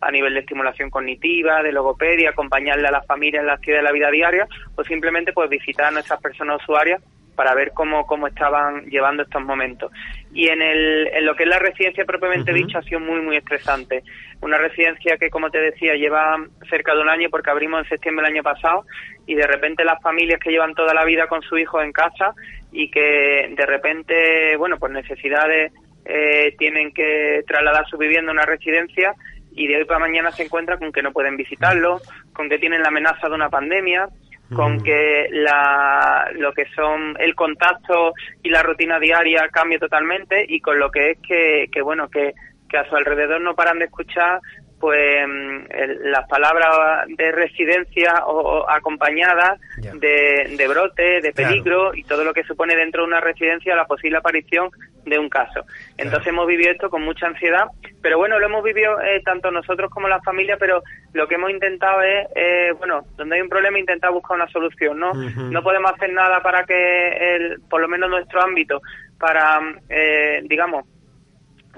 a nivel de estimulación cognitiva, de logopedia, acompañarle a la familia en la actividad de la vida diaria o simplemente pues visitar a nuestras personas usuarias para ver cómo, cómo estaban llevando estos momentos. Y en, el, en lo que es la residencia propiamente Ujú. dicho ha sido muy, muy estresante. Una residencia que, como te decía, lleva cerca de un año porque abrimos en septiembre del año pasado y de repente las familias que llevan toda la vida con su hijo en casa y que de repente, bueno, por necesidades eh, tienen que trasladar su vivienda a una residencia y de hoy para mañana se encuentran con que no pueden visitarlo, con que tienen la amenaza de una pandemia, con que la, lo que son el contacto y la rutina diaria cambie totalmente y con lo que es que, que bueno, que, que a su alrededor no paran de escuchar pues mm, las palabras de residencia o, o acompañadas de, de brote, de Claro. peligro y todo lo que supone dentro de una residencia la posible aparición de un caso. Entonces hemos vivido esto con mucha ansiedad, pero bueno, lo hemos vivido eh, tanto nosotros como la familia, pero lo que hemos intentado es, eh, bueno, donde hay un problema intentar buscar una solución, ¿no? No podemos hacer nada para que, el, por lo menos nuestro ámbito, para, eh, digamos,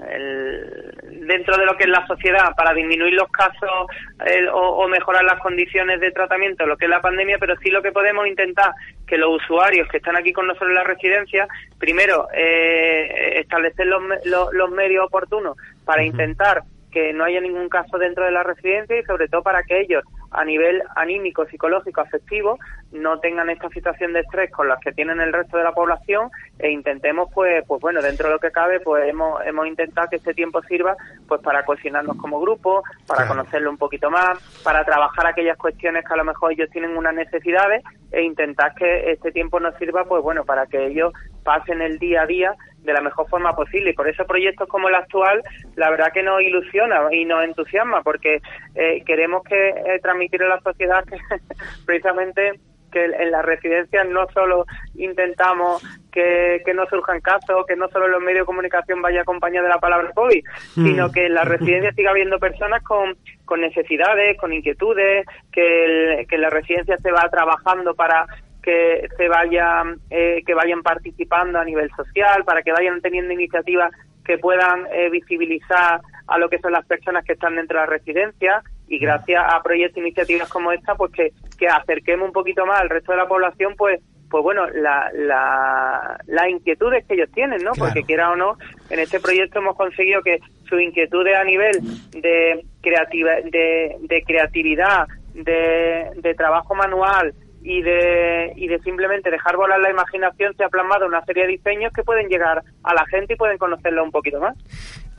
el- dentro de lo que es la sociedad para disminuir los casos el- o, o mejorar las condiciones de tratamiento, lo que es la pandemia, pero sí lo que podemos intentar que los usuarios que están aquí con nosotros en la residencia, primero eh, establecer los, me- lo- los medios oportunos para intentar que no haya ningún caso dentro de la residencia y sobre todo para que ellos a nivel anímico, psicológico, afectivo no tengan esta situación de estrés con las que tienen el resto de la población e intentemos pues pues bueno dentro de lo que cabe pues hemos hemos intentado que este tiempo sirva pues para cohesionarnos como grupo para Claro. conocerlo un poquito más para trabajar aquellas cuestiones que a lo mejor ellos tienen unas necesidades e intentar que este tiempo nos sirva pues bueno para que ellos pasen el día a día de la mejor forma posible. Y por eso proyectos como el actual la verdad que nos ilusiona y nos entusiasma porque eh, queremos que eh, transmitir a la sociedad que *laughs* precisamente que en las residencias no solo intentamos que, que no surjan casos, que no solo los medios de comunicación vaya acompañado de la palabra COVID, sino que en las residencias siga habiendo personas con, con necesidades, con inquietudes, que, el- que en la residencia se va trabajando para que se vayan eh, que vayan participando a nivel social para que vayan teniendo iniciativas que puedan eh, visibilizar a lo que son las personas que están dentro de la residencia. Y gracias a proyectos e iniciativas como esta pues que, que acerquemos un poquito más al resto de la población pues pues bueno la, la, las inquietudes que ellos tienen no Claro. porque quiera o no en este proyecto hemos conseguido que sus inquietudes a nivel de creativa de, de creatividad de, de trabajo manual y de, y de simplemente dejar volar la imaginación se ha plasmado una serie de diseños que pueden llegar a la gente y pueden conocerlo un poquito más.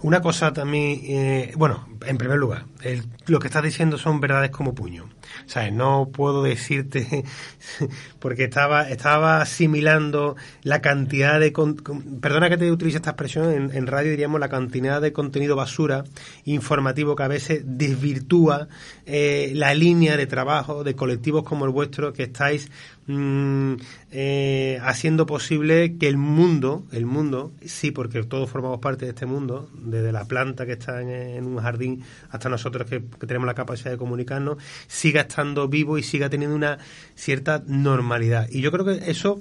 Una cosa también, eh, bueno, en primer lugar, el- lo que estás diciendo son verdades como puño. ¿Sabes? No puedo decirte, *laughs* porque estaba, estaba asimilando la cantidad de... con- perdona que te utilice esta expresión, en, en radio diríamos la cantidad de contenido basura informativo que a veces desvirtúa eh, la línea de trabajo de colectivos como el vuestro que estáis mm, eh, haciendo posible que el mundo, el mundo, sí, porque todos formamos parte de este mundo, desde la planta que está en, un jardín hasta nosotros que, que tenemos la capacidad de comunicarnos, siga estando vivo y siga teniendo una cierta normalidad. Y yo creo que eso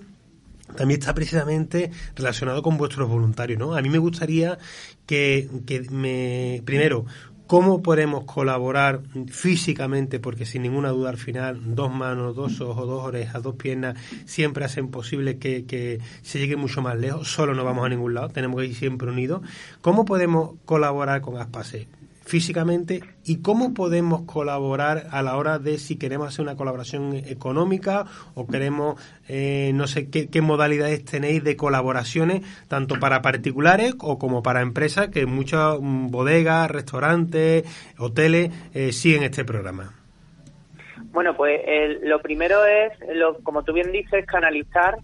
también está precisamente relacionado con vuestros voluntarios, ¿no? A mí me gustaría que, que me, primero, cómo podemos colaborar físicamente, porque sin ninguna duda al final dos manos, dos ojos, dos orejas, dos piernas siempre hacen posible que, se llegue mucho más lejos, solo no vamos a ningún lado, tenemos que ir siempre unidos. ¿Cómo podemos colaborar con Aspase? Físicamente y cómo podemos colaborar a la hora de si queremos hacer una colaboración económica o queremos, eh, no sé qué, qué modalidades tenéis de colaboraciones, tanto para particulares o como para empresas, que muchas mm, bodegas, restaurantes, hoteles eh, siguen este programa. Bueno, pues el- lo primero es, lo, como tú bien dices, canalizar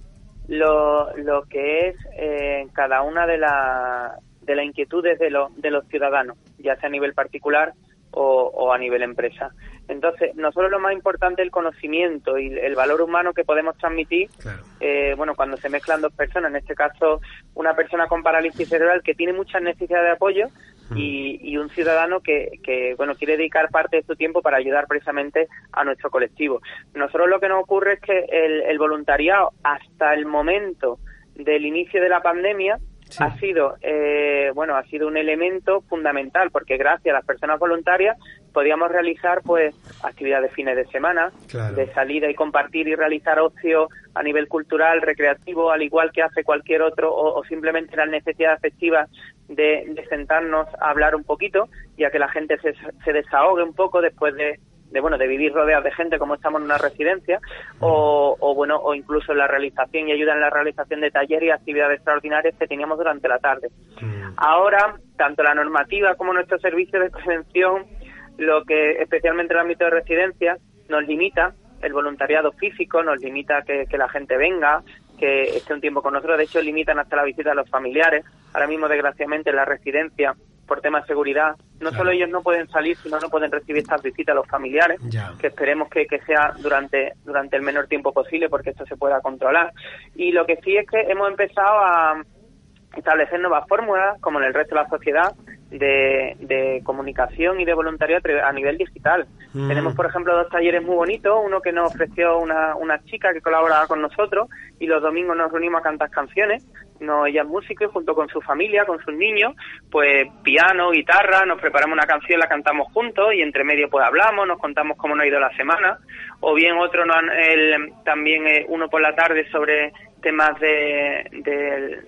lo, lo que es eh, cada una de, la- de las inquietudes de, los de los ciudadanos, ya sea a nivel particular o, o a nivel empresa. Entonces, nosotros lo más importante es el conocimiento y el valor humano que podemos transmitir Claro. eh, bueno, cuando se mezclan dos personas, en este caso una persona con parálisis cerebral que tiene muchas necesidades de apoyo y, y un ciudadano que, que, bueno, quiere dedicar parte de su tiempo para ayudar precisamente a nuestro colectivo. Nosotros lo que nos ocurre es que el, el voluntariado hasta el momento del inicio de la pandemia Sí. ha sido eh, bueno ha sido un elemento fundamental porque gracias a las personas voluntarias podíamos realizar pues actividades de fines de semana Claro. de salida y compartir y realizar ocio a nivel cultural recreativo al igual que hace cualquier otro o, o simplemente las necesidades afectivas de, de sentarnos a hablar un poquito y a que la gente se, se desahogue un poco después de de bueno de vivir rodeados de gente como estamos en una residencia o, o bueno o incluso en la realización y ayuda en la realización de talleres y actividades extraordinarias que teníamos durante la tarde Mm. ahora tanto la normativa como nuestro servicio de prevención lo que especialmente el ámbito de residencia nos limita el voluntariado físico nos limita que, que la gente venga que esté un tiempo con nosotros de hecho limitan hasta la visita a los familiares ahora mismo desgraciadamente en la residencia por temas de seguridad no Claro. solo ellos no pueden salir sino no pueden recibir estas visitas a los familiares Ya. que esperemos que, que sea durante durante el menor tiempo posible porque esto se pueda controlar y lo que sí es que hemos empezado a establecer nuevas fórmulas, como en el resto de la sociedad, de, de comunicación y de voluntariado a nivel digital. Mm. Tenemos, por ejemplo, dos talleres muy bonitos, uno que nos ofreció una, una chica que colaboraba con nosotros y los domingos nos reunimos a cantar canciones. No, ella es música y junto con su familia, con sus niños, pues piano, guitarra, nos preparamos una canción, la cantamos juntos y entre medio pues hablamos, nos contamos cómo nos ha ido la semana. O bien otro, también eh, uno por la tarde sobre temas de,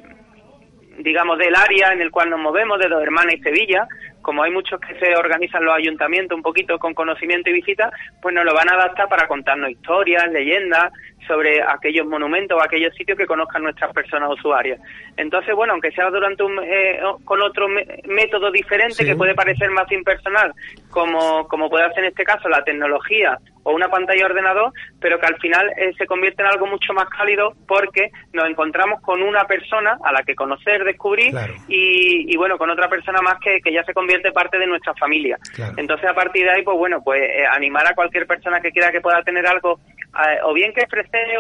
digamos, del área en el cual nos movemos, de Dos Hermanas y Sevilla, como hay muchos que se organizan los ayuntamientos un poquito con conocimiento y visita, pues nos lo van a adaptar para contarnos historias, leyendas sobre aquellos monumentos o aquellos sitios que conozcan nuestras personas usuarias. Entonces, bueno, aunque sea durante un, eh, con otro método diferente Sí. que puede parecer más impersonal, como, como puede hacer en este caso la tecnología o una pantalla de ordenador, pero que al final eh, se convierte en algo mucho más cálido porque nos encontramos con una persona a la que conocer, descubrir Claro. y, y, bueno, con otra persona más que, que ya se convierte parte de nuestra familia. Claro. Entonces a partir de ahí, pues bueno, pues eh, animar a cualquier persona que quiera que pueda tener algo eh, o bien que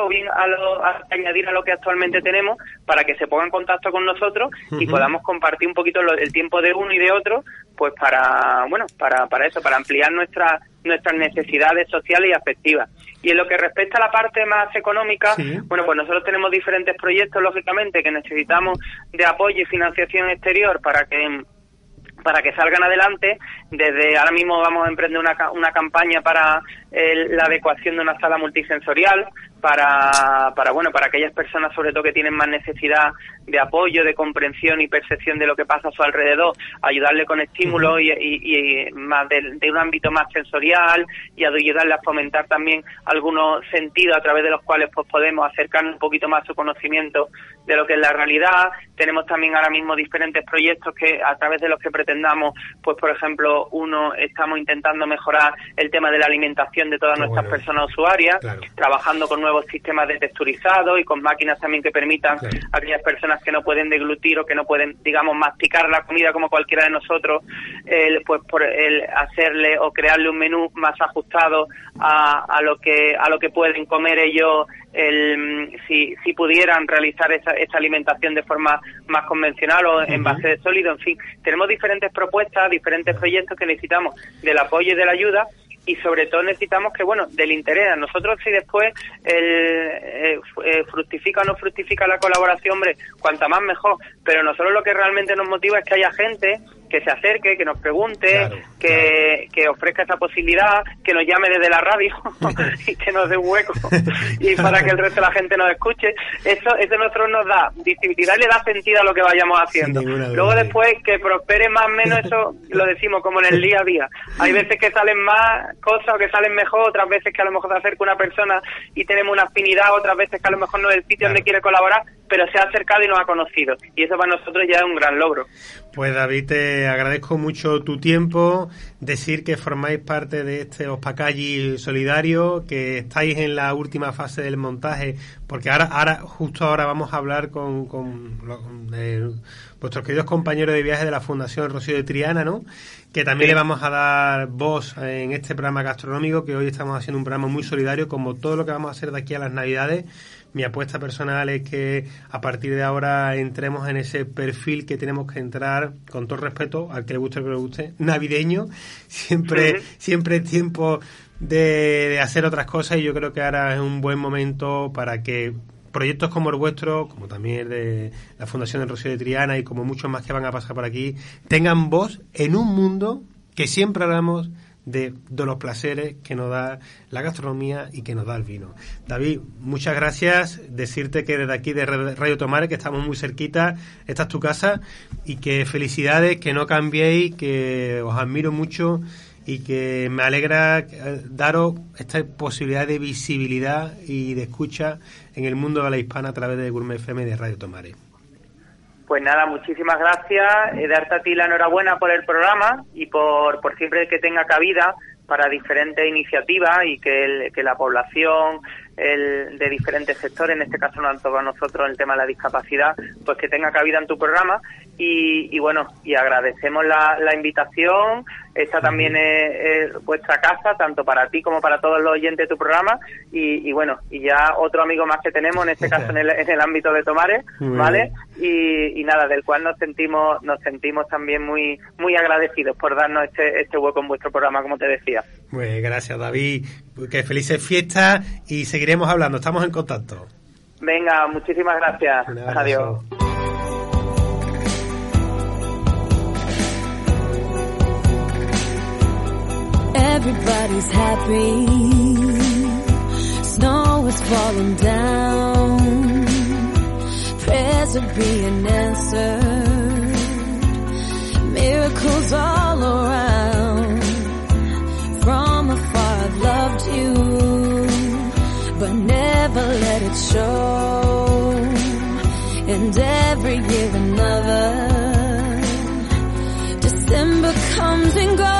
o bien a lo- a añadir a lo que actualmente tenemos para que se ponga en contacto con nosotros y podamos compartir un poquito lo- el tiempo de uno y de otro pues para bueno para, para eso para ampliar nuestra, nuestras necesidades sociales y afectivas y en lo que respecta a la parte más económica Sí. bueno pues nosotros tenemos diferentes proyectos lógicamente que necesitamos de apoyo y financiación exterior para que para que salgan adelante. Desde ahora mismo vamos a emprender una, una campaña para el- la adecuación de una sala multisensorial para, para bueno para aquellas personas sobre todo que tienen más necesidad de apoyo de comprensión y percepción de lo que pasa a su alrededor ayudarle con estímulos y, y- y más del- de, un ámbito más sensorial y ayudarle a fomentar también algunos sentidos a través de los cuales pues podemos acercarnos un poquito más a su conocimiento de lo que es la realidad tenemos también ahora mismo diferentes proyectos que a través de los que pretendamos pues por ejemplo uno estamos intentando mejorar el tema de la alimentación de todas Qué nuestras bueno. personas usuarias Claro. trabajando con nuevos sistemas de texturizado y con máquinas también que permitan Claro. a aquellas personas que no pueden deglutir o que no pueden, digamos, masticar la comida como cualquiera de nosotros, el, pues por el hacerle o crearle un menú más ajustado a, a lo que a lo que pueden comer ellos el, si, si pudieran realizar esa, esa alimentación de forma más convencional o en base de sólido, en fin, tenemos diferentes propuestas, diferentes proyectos que necesitamos del apoyo y de la ayuda y sobre todo necesitamos que, bueno, del interés. A nosotros si después el, eh, eh, fructifica o no fructifica la colaboración, hombre, cuanta más mejor. Pero nosotros lo que realmente nos motiva es que haya gente que se acerque, que nos pregunte, Claro, que, que ofrezca esa posibilidad, que nos llame desde la radio *laughs* *laughs* y que nos dé un hueco y para que el resto de la gente nos escuche. Eso, eso nosotros nos da visibilidad y le da sentido a lo que vayamos haciendo. Luego después que prospere más o menos eso *laughs* lo decimos como en el día a día. Hay veces que salen más cosas o que salen mejor, otras veces que a lo mejor se acerca una persona y tenemos una afinidad, otras veces que a lo mejor no es el sitio Claro. donde quiere colaborar, pero se ha acercado y nos ha conocido. Y eso para nosotros ya es un gran logro. Pues David, te agradezco mucho tu tiempo, decir que formáis parte de este Ospacalli solidario, que estáis en la última fase del montaje, porque ahora, ahora justo ahora vamos a hablar con, con, lo- con, eh, vuestros queridos compañeros de viaje de la Fundación Rocío de Triana, ¿no? Que también Sí. le vamos a dar voz en este programa gastronómico, que hoy estamos haciendo un programa muy solidario, como todo lo que vamos a hacer de aquí a las Navidades. Mi apuesta personal es que a partir de ahora entremos en ese perfil que tenemos que entrar, con todo respeto, al que le guste o que le guste, navideño. Siempre, siempre es tiempo de, de hacer otras cosas y yo creo que ahora es un buen momento para que proyectos como el vuestro, como también el de la Fundación del Rocío de Triana y como muchos más que van a pasar por aquí, tengan voz en un mundo que siempre hablamos de, los placeres que nos da la gastronomía y que nos da el vino. David, muchas gracias. Decirte que desde aquí de Radio Tomare, que estamos muy cerquita, esta es tu casa y que felicidades, que no cambiéis, que os admiro mucho y que me alegra eh, daros esta posibilidad de visibilidad y de escucha en el mundo de la hispana a través de Gourmet FM de Radio Tomare. Pues nada, muchísimas gracias. Eh, darte a ti la enhorabuena por el programa y por, por siempre que tenga cabida para diferentes iniciativas y que, el- que la población el, de diferentes sectores, en este caso nos han tocado a nosotros el tema de la discapacidad, pues que tenga cabida en tu programa y, y bueno, y agradecemos la, la invitación. Esta también es, es vuestra casa, tanto para ti como para todos los oyentes de tu programa y, y bueno, y ya otro amigo más que tenemos, en este caso en el, en el ámbito de Tomares, ¿vale? y, y nada, del cual nos sentimos nos sentimos también muy muy agradecidos por darnos este este hueco en vuestro programa, como te decía. Pues gracias David, que felices fiestas y seguiremos hablando, estamos en contacto. Venga, muchísimas gracias. Adiós. Everybody's happy. Snow is falling down. Prayers are being answered. Miracles all around. From afar, I've loved you, never let it show. And every year another. December comes and goes.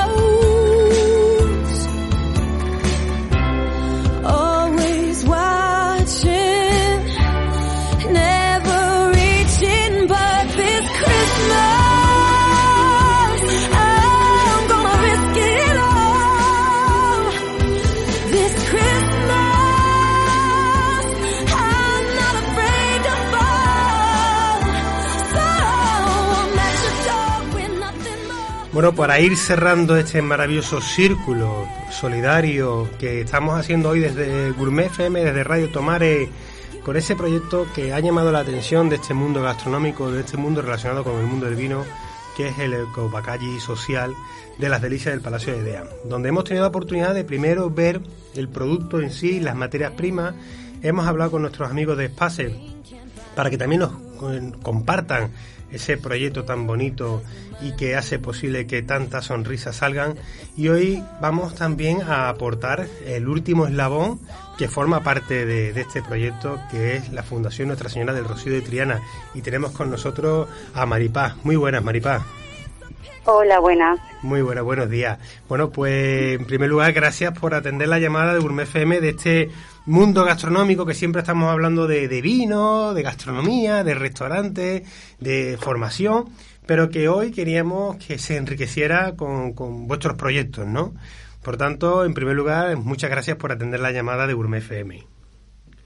Bueno, para ir cerrando este maravilloso círculo solidario que estamos haciendo hoy desde Gourmet FM, desde Radio Tomare, con ese proyecto que ha llamado la atención de este mundo gastronómico, de este mundo relacionado con el mundo del vino, que es el Ecobacalli social de las delicias del Palacio de Idea, donde hemos tenido la oportunidad de primero ver el producto en sí, las materias primas, hemos hablado con nuestros amigos de Space para que también nos eh, compartan ese proyecto tan bonito y que hace posible que tantas sonrisas salgan. Y hoy vamos también a aportar el último eslabón que forma parte de, de este proyecto, que es la Fundación Nuestra Señora del Rocío de Triana. Y tenemos con nosotros a Maripaz. Muy buenas, Maripaz. Hola, buenas. Muy buenas, buenos días. Bueno, pues en primer lugar, gracias por atender la llamada de Gourmet FM de este mundo gastronómico que siempre estamos hablando de, de vino, de gastronomía, de restaurantes, de formación, pero que hoy queríamos que se enriqueciera con, con vuestros proyectos, ¿no? Por tanto, en primer lugar, muchas gracias por atender la llamada de Gourmet FM.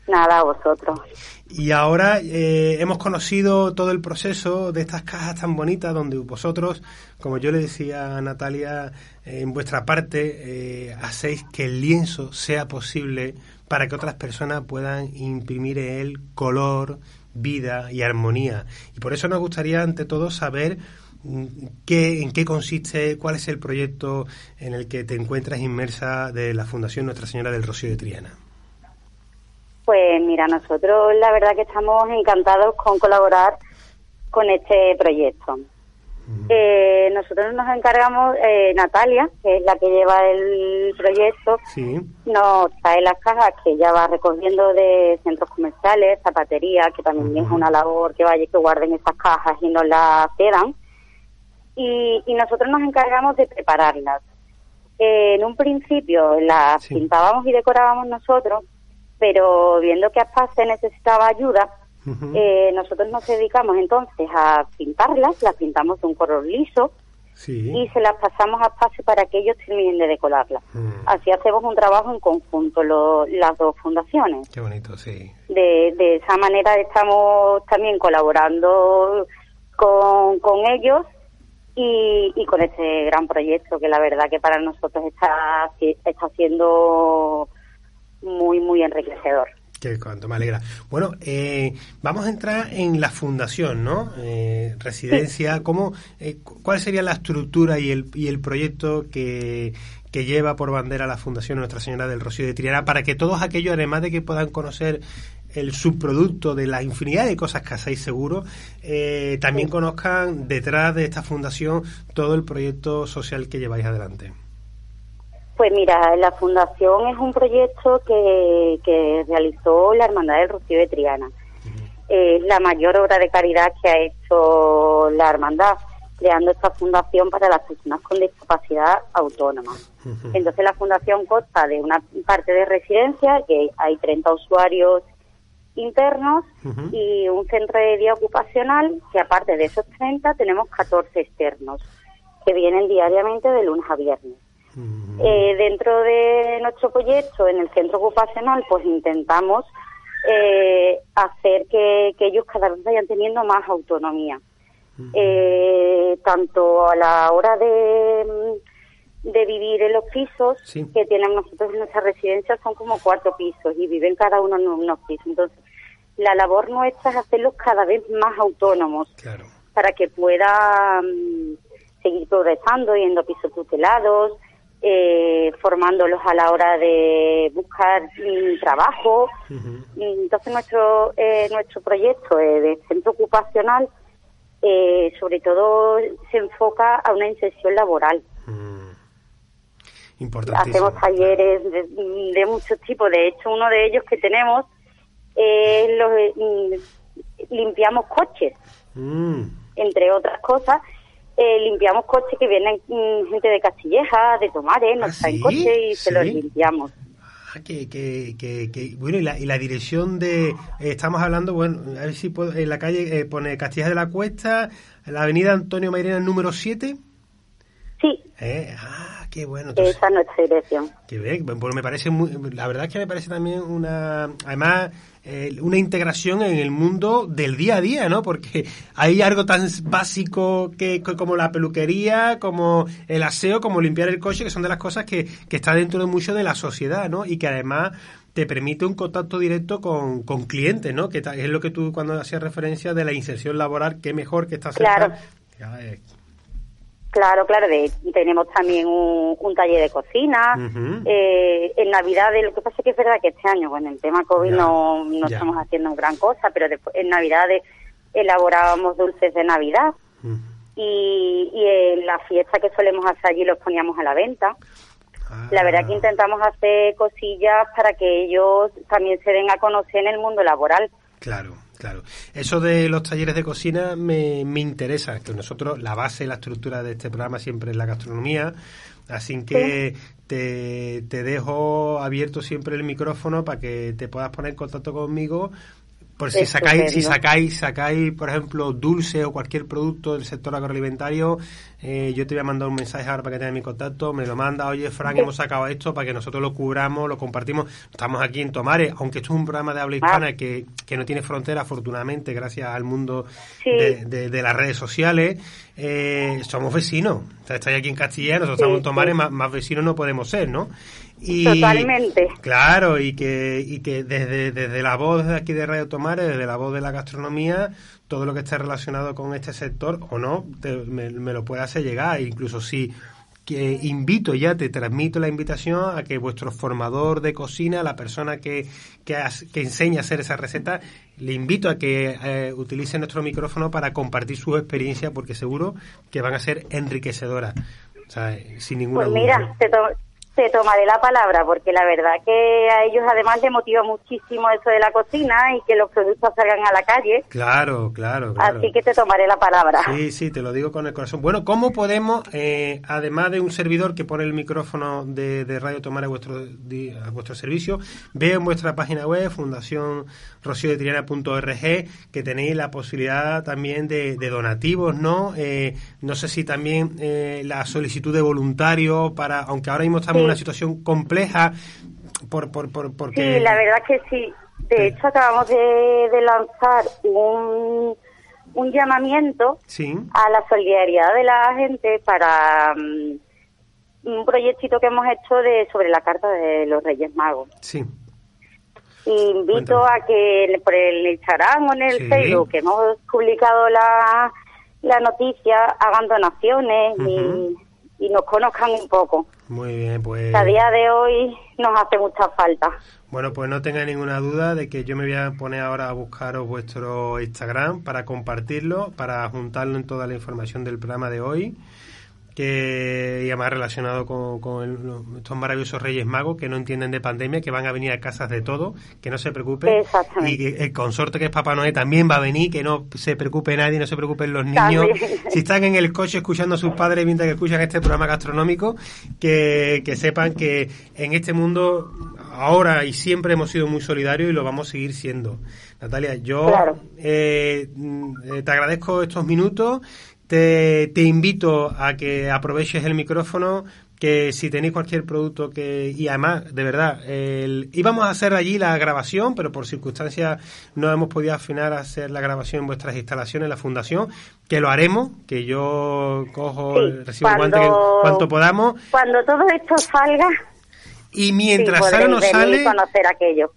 Nada, a vosotros. Y ahora eh, hemos conocido todo el proceso de estas cajas tan bonitas donde vosotros, como yo le decía a Natalia, en vuestra parte eh, hacéis que el lienzo sea posible para que otras personas puedan imprimir en él color, vida y armonía. Y por eso nos gustaría ante todo saber mm, qué, en qué consiste, cuál es el proyecto en el que te encuentras inmersa de la Fundación Nuestra Señora del Rocío de Triana. Pues mira, nosotros la verdad que estamos encantados con colaborar con este proyecto. Eh, nosotros nos encargamos, eh, Natalia, que es la que lleva el proyecto, Sí. nos trae las cajas que ella va recogiendo de centros comerciales, zapatería, que también es una labor que vaya que guarden esas cajas y nos las cedan. Y, y nosotros nos encargamos de prepararlas. Eh, en un principio las Sí. pintábamos y decorábamos nosotros, pero viendo que Aspace necesitaba ayuda, Eh, nosotros nos dedicamos entonces a pintarlas, las pintamos de un color liso sí. y se las pasamos a Aspace para que ellos terminen de decorarlas. Mm. Así hacemos un trabajo en conjunto lo- las dos fundaciones. Qué bonito, sí. De, de esa manera estamos también colaborando con, con ellos y, y con este gran proyecto que la verdad que para nosotros está, está siendo muy, muy enriquecedor. Cuanto, me alegra. Bueno, eh, vamos a entrar en la fundación, ¿no? Eh, residencia, ¿cómo, eh, cu- ¿cuál sería la estructura y el, y el proyecto que, que lleva por bandera la Fundación Nuestra Señora del Rocío de Triana para que todos aquellos, además de que puedan conocer el subproducto de la infinidad de cosas que hacéis seguro, eh, también conozcan detrás de esta fundación todo el proyecto social que lleváis adelante. Pues mira, la fundación es un proyecto que, que realizó la Hermandad del Rocío de Triana. Es la mayor obra de caridad que ha hecho la hermandad, creando esta fundación para las personas con discapacidad autónoma. Entonces la fundación consta de una parte de residencia, que hay 30 usuarios internos, y un centro de día ocupacional, que aparte de esos 30 tenemos 14 externos, que vienen diariamente de lunes a viernes. Mm, Eh, dentro de nuestro proyecto en el centro ocupacional, pues intentamos eh, hacer que, que ellos cada vez vayan teniendo más autonomía. Eh, tanto a la hora de, mm, de vivir en los pisos Sí. que tenemos nosotros en nuestra residencia, son como cuatro pisos y viven cada uno en unos pisos. Entonces, la labor nuestra es hacerlos cada vez más autónomos Claro. para que puedan seguir progresando, yendo a pisos tutelados, eh, formándolos a la hora de buscar mm, trabajo. Entonces nuestro eh, nuestro proyecto eh, de centro ocupacional eh, sobre todo se enfoca a una inserción laboral. Mm. Hacemos talleres de, de muchos tipos. De hecho, uno de ellos que tenemos es los eh, mm, limpiamos coches Mm. entre otras cosas, eh, limpiamos coches que vienen mm, gente de Castilleja, de Tomares, nos ¿Ah, traen sí? coches y se los ¿Sí? limpiamos. Ah, que, que, que, que- bueno, y la, y la dirección de, eh, estamos hablando, bueno, a ver si puedo, en la calle eh, pone Castilla de la Cuesta, la avenida Antonio Mairena número 7. Sí, Eh, ah, qué bueno. Entonces, esa es nuestra dirección. que bien, pues me parece muy, la verdad es que me parece también una, además, eh, una integración en el mundo del día a día, ¿no? Porque hay algo tan básico que, como la peluquería, como el aseo, como limpiar el coche, que son de las cosas que, que está dentro de mucho de la sociedad, ¿no? Y que además te permite un contacto directo con, con clientes, ¿no? Que es lo que tú cuando hacías referencia de la inserción laboral, qué mejor que está cerca. Claro. Eh, Claro, claro, de, tenemos también un, un taller de cocina. Eh, en Navidades, lo que pasa es que es verdad que este año, con el tema COVID, no, no estamos haciendo gran cosa, pero después, en Navidades elaborábamos dulces de Navidad y, y en la fiesta que solemos hacer allí los poníamos a la venta. La verdad que Ah, intentamos hacer cosillas para que ellos también se den a conocer en el mundo laboral. Claro, claro. Eso de los talleres de cocina me, me interesa, que nosotros, la base, la estructura de este programa siempre es la gastronomía, así que te, te dejo abierto siempre el micrófono para que te puedas poner en contacto conmigo. Por si sacáis, si sacáis, sacáis, por ejemplo, dulce o cualquier producto del sector agroalimentario, eh, yo te voy a mandar un mensaje ahora para que tengas mi contacto, me lo manda, oye Frank, hemos sacado esto para que nosotros lo cubramos, lo compartimos. Estamos aquí en Tomares, aunque esto es un programa de habla hispana que, que no tiene frontera, afortunadamente, gracias al mundo Sí. de, de- de las redes sociales, eh, somos vecinos. O sea, estáis aquí en Castilla, nosotros Sí, estamos en Tomares, sí. más, más vecinos no podemos ser, ¿no? Y, Totalmente. Claro, y que, y que desde, desde la voz de aquí de Radio Tomares, desde la voz de la gastronomía, todo lo que esté relacionado con este sector o no, te- me, me lo puede hacer llegar. Incluso si que invito ya, te transmito la invitación a que vuestro formador de cocina, la persona que, que, has- que enseña a hacer esa receta, le invito a que eh, utilice nuestro micrófono para compartir su experiencia porque seguro que van a ser enriquecedoras. O sea, sin ninguna Pues duda. mira, te, to- te tomaré la palabra porque la verdad que a ellos además les motiva muchísimo eso de la cocina y que los productos salgan a la calle. Claro, claro, claro. Así que te tomaré la palabra. Sí, sí, te lo digo con el corazón. Bueno, ¿cómo podemos, eh, además de un servidor que pone el micrófono de, de Radio Tomar a vuestro, a vuestro servicio, veo en vuestra página web, fundación rociodetriana.org, que tenéis la posibilidad también de, de donativos, ¿no? Eh, no sé si también eh, la solicitud de voluntarios para, aunque ahora mismo estamos. Una situación compleja, por, por, por, porque... Sí, la verdad que sí. De hecho, acabamos de, de lanzar un, un llamamiento Sí, a la solidaridad de la gente para mm, un proyectito que hemos hecho de sobre la carta de los Reyes Magos. sí. Invito Cuéntame. a que por el Instagram o en el Sí. Facebook que hemos publicado la, la noticia hagan donaciones y, y nos conozcan un poco. Muy bien, pues... A día de hoy nos hace mucha falta. Bueno, pues no tenga ninguna duda de que yo me voy a poner ahora a buscaros vuestro Instagram para compartirlo, para juntarlo en toda la información del programa de hoy, que y además relacionado con, con el- los- estos maravillosos Reyes Magos que no entienden de pandemia, que van a venir a casas de todo, que no se preocupen. Y que el consorte que es Papá Noé también va a venir, que no se preocupe nadie, no se preocupen los niños. También. *laughs* Si están en el coche escuchando a sus padres mientras que escuchan este programa gastronómico, que, que sepan que en este mundo ahora y siempre hemos sido muy solidarios y lo vamos a seguir siendo. Natalia, yo Claro. eh, te agradezco estos minutos, te, te invito a que aproveches el micrófono, que si tenéis cualquier producto que... Y además, de verdad, el- íbamos a hacer allí la grabación, pero por circunstancias no hemos podido afinar a hacer la grabación en vuestras instalaciones, en la fundación, que lo haremos, que yo cojo, Sí, recibo el guante cuando- cuanto podamos, Cuando todo esto salga, y mientras sí, sale o no podréis venir sale... conocer aquello.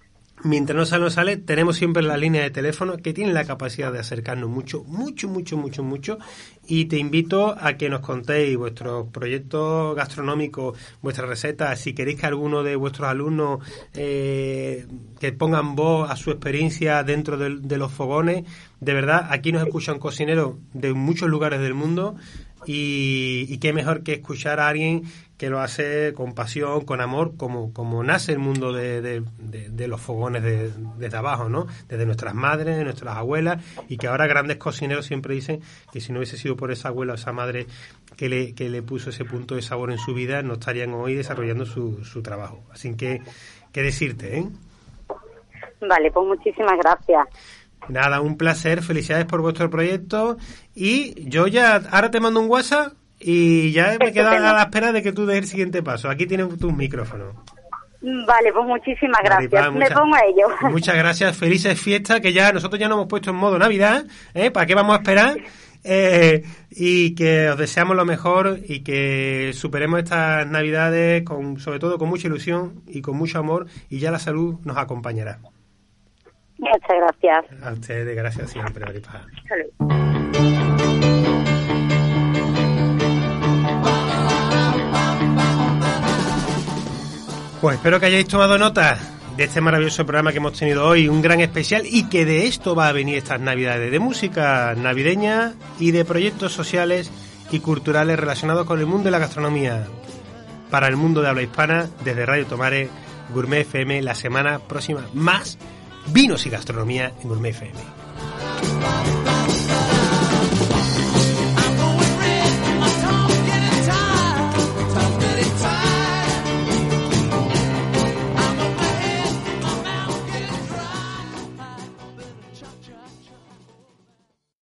Mientras no sale, no sale, tenemos siempre la línea de teléfono que tiene la capacidad de acercarnos mucho, mucho, mucho, mucho, mucho. Y te invito a que nos contéis vuestros proyectos gastronómicos, vuestras recetas. Si queréis que alguno de vuestros alumnos eh, que pongan voz a su experiencia dentro de, los fogones, de verdad, aquí nos escuchan cocineros de muchos lugares del mundo. Y, qué mejor que escuchar a alguien que lo hace con pasión, con amor, como, como nace el mundo de, de- de- de los fogones de- desde abajo, ¿no? Desde nuestras madres, de nuestras abuelas, y que ahora grandes cocineros siempre dicen que si no hubiese sido por esa abuela o esa madre que le, que le puso ese punto de sabor en su vida, no estarían hoy desarrollando su, su trabajo. Así que, ¿qué decirte, eh? Vale, pues muchísimas gracias. Nada, un placer, felicidades por vuestro proyecto, y yo ya, ahora te mando un WhatsApp, y ya me quedo a la espera de que tú des el siguiente paso. Aquí tienes tus micrófonos. Vale, pues muchísimas gracias. Me pongo a ello. *laughs* Muchas gracias, felices fiestas, que ya nosotros ya nos hemos puesto en modo Navidad, ¿eh? ¿Para qué vamos a esperar? Eh, y que os deseamos lo mejor y que superemos estas Navidades con, sobre todo con mucha ilusión y con mucho amor y ya la salud nos acompañará. Muchas gracias. A ustedes, gracias siempre, salud. Pues espero que hayáis tomado nota de este maravilloso programa que hemos tenido hoy, un gran especial y que de esto va a venir estas navidades, de música navideña y de proyectos sociales y culturales relacionados con el mundo de la gastronomía. Para el mundo de habla hispana, desde Radio Tomare, Gourmet FM, la semana próxima más vinos y gastronomía en Gourmet FM.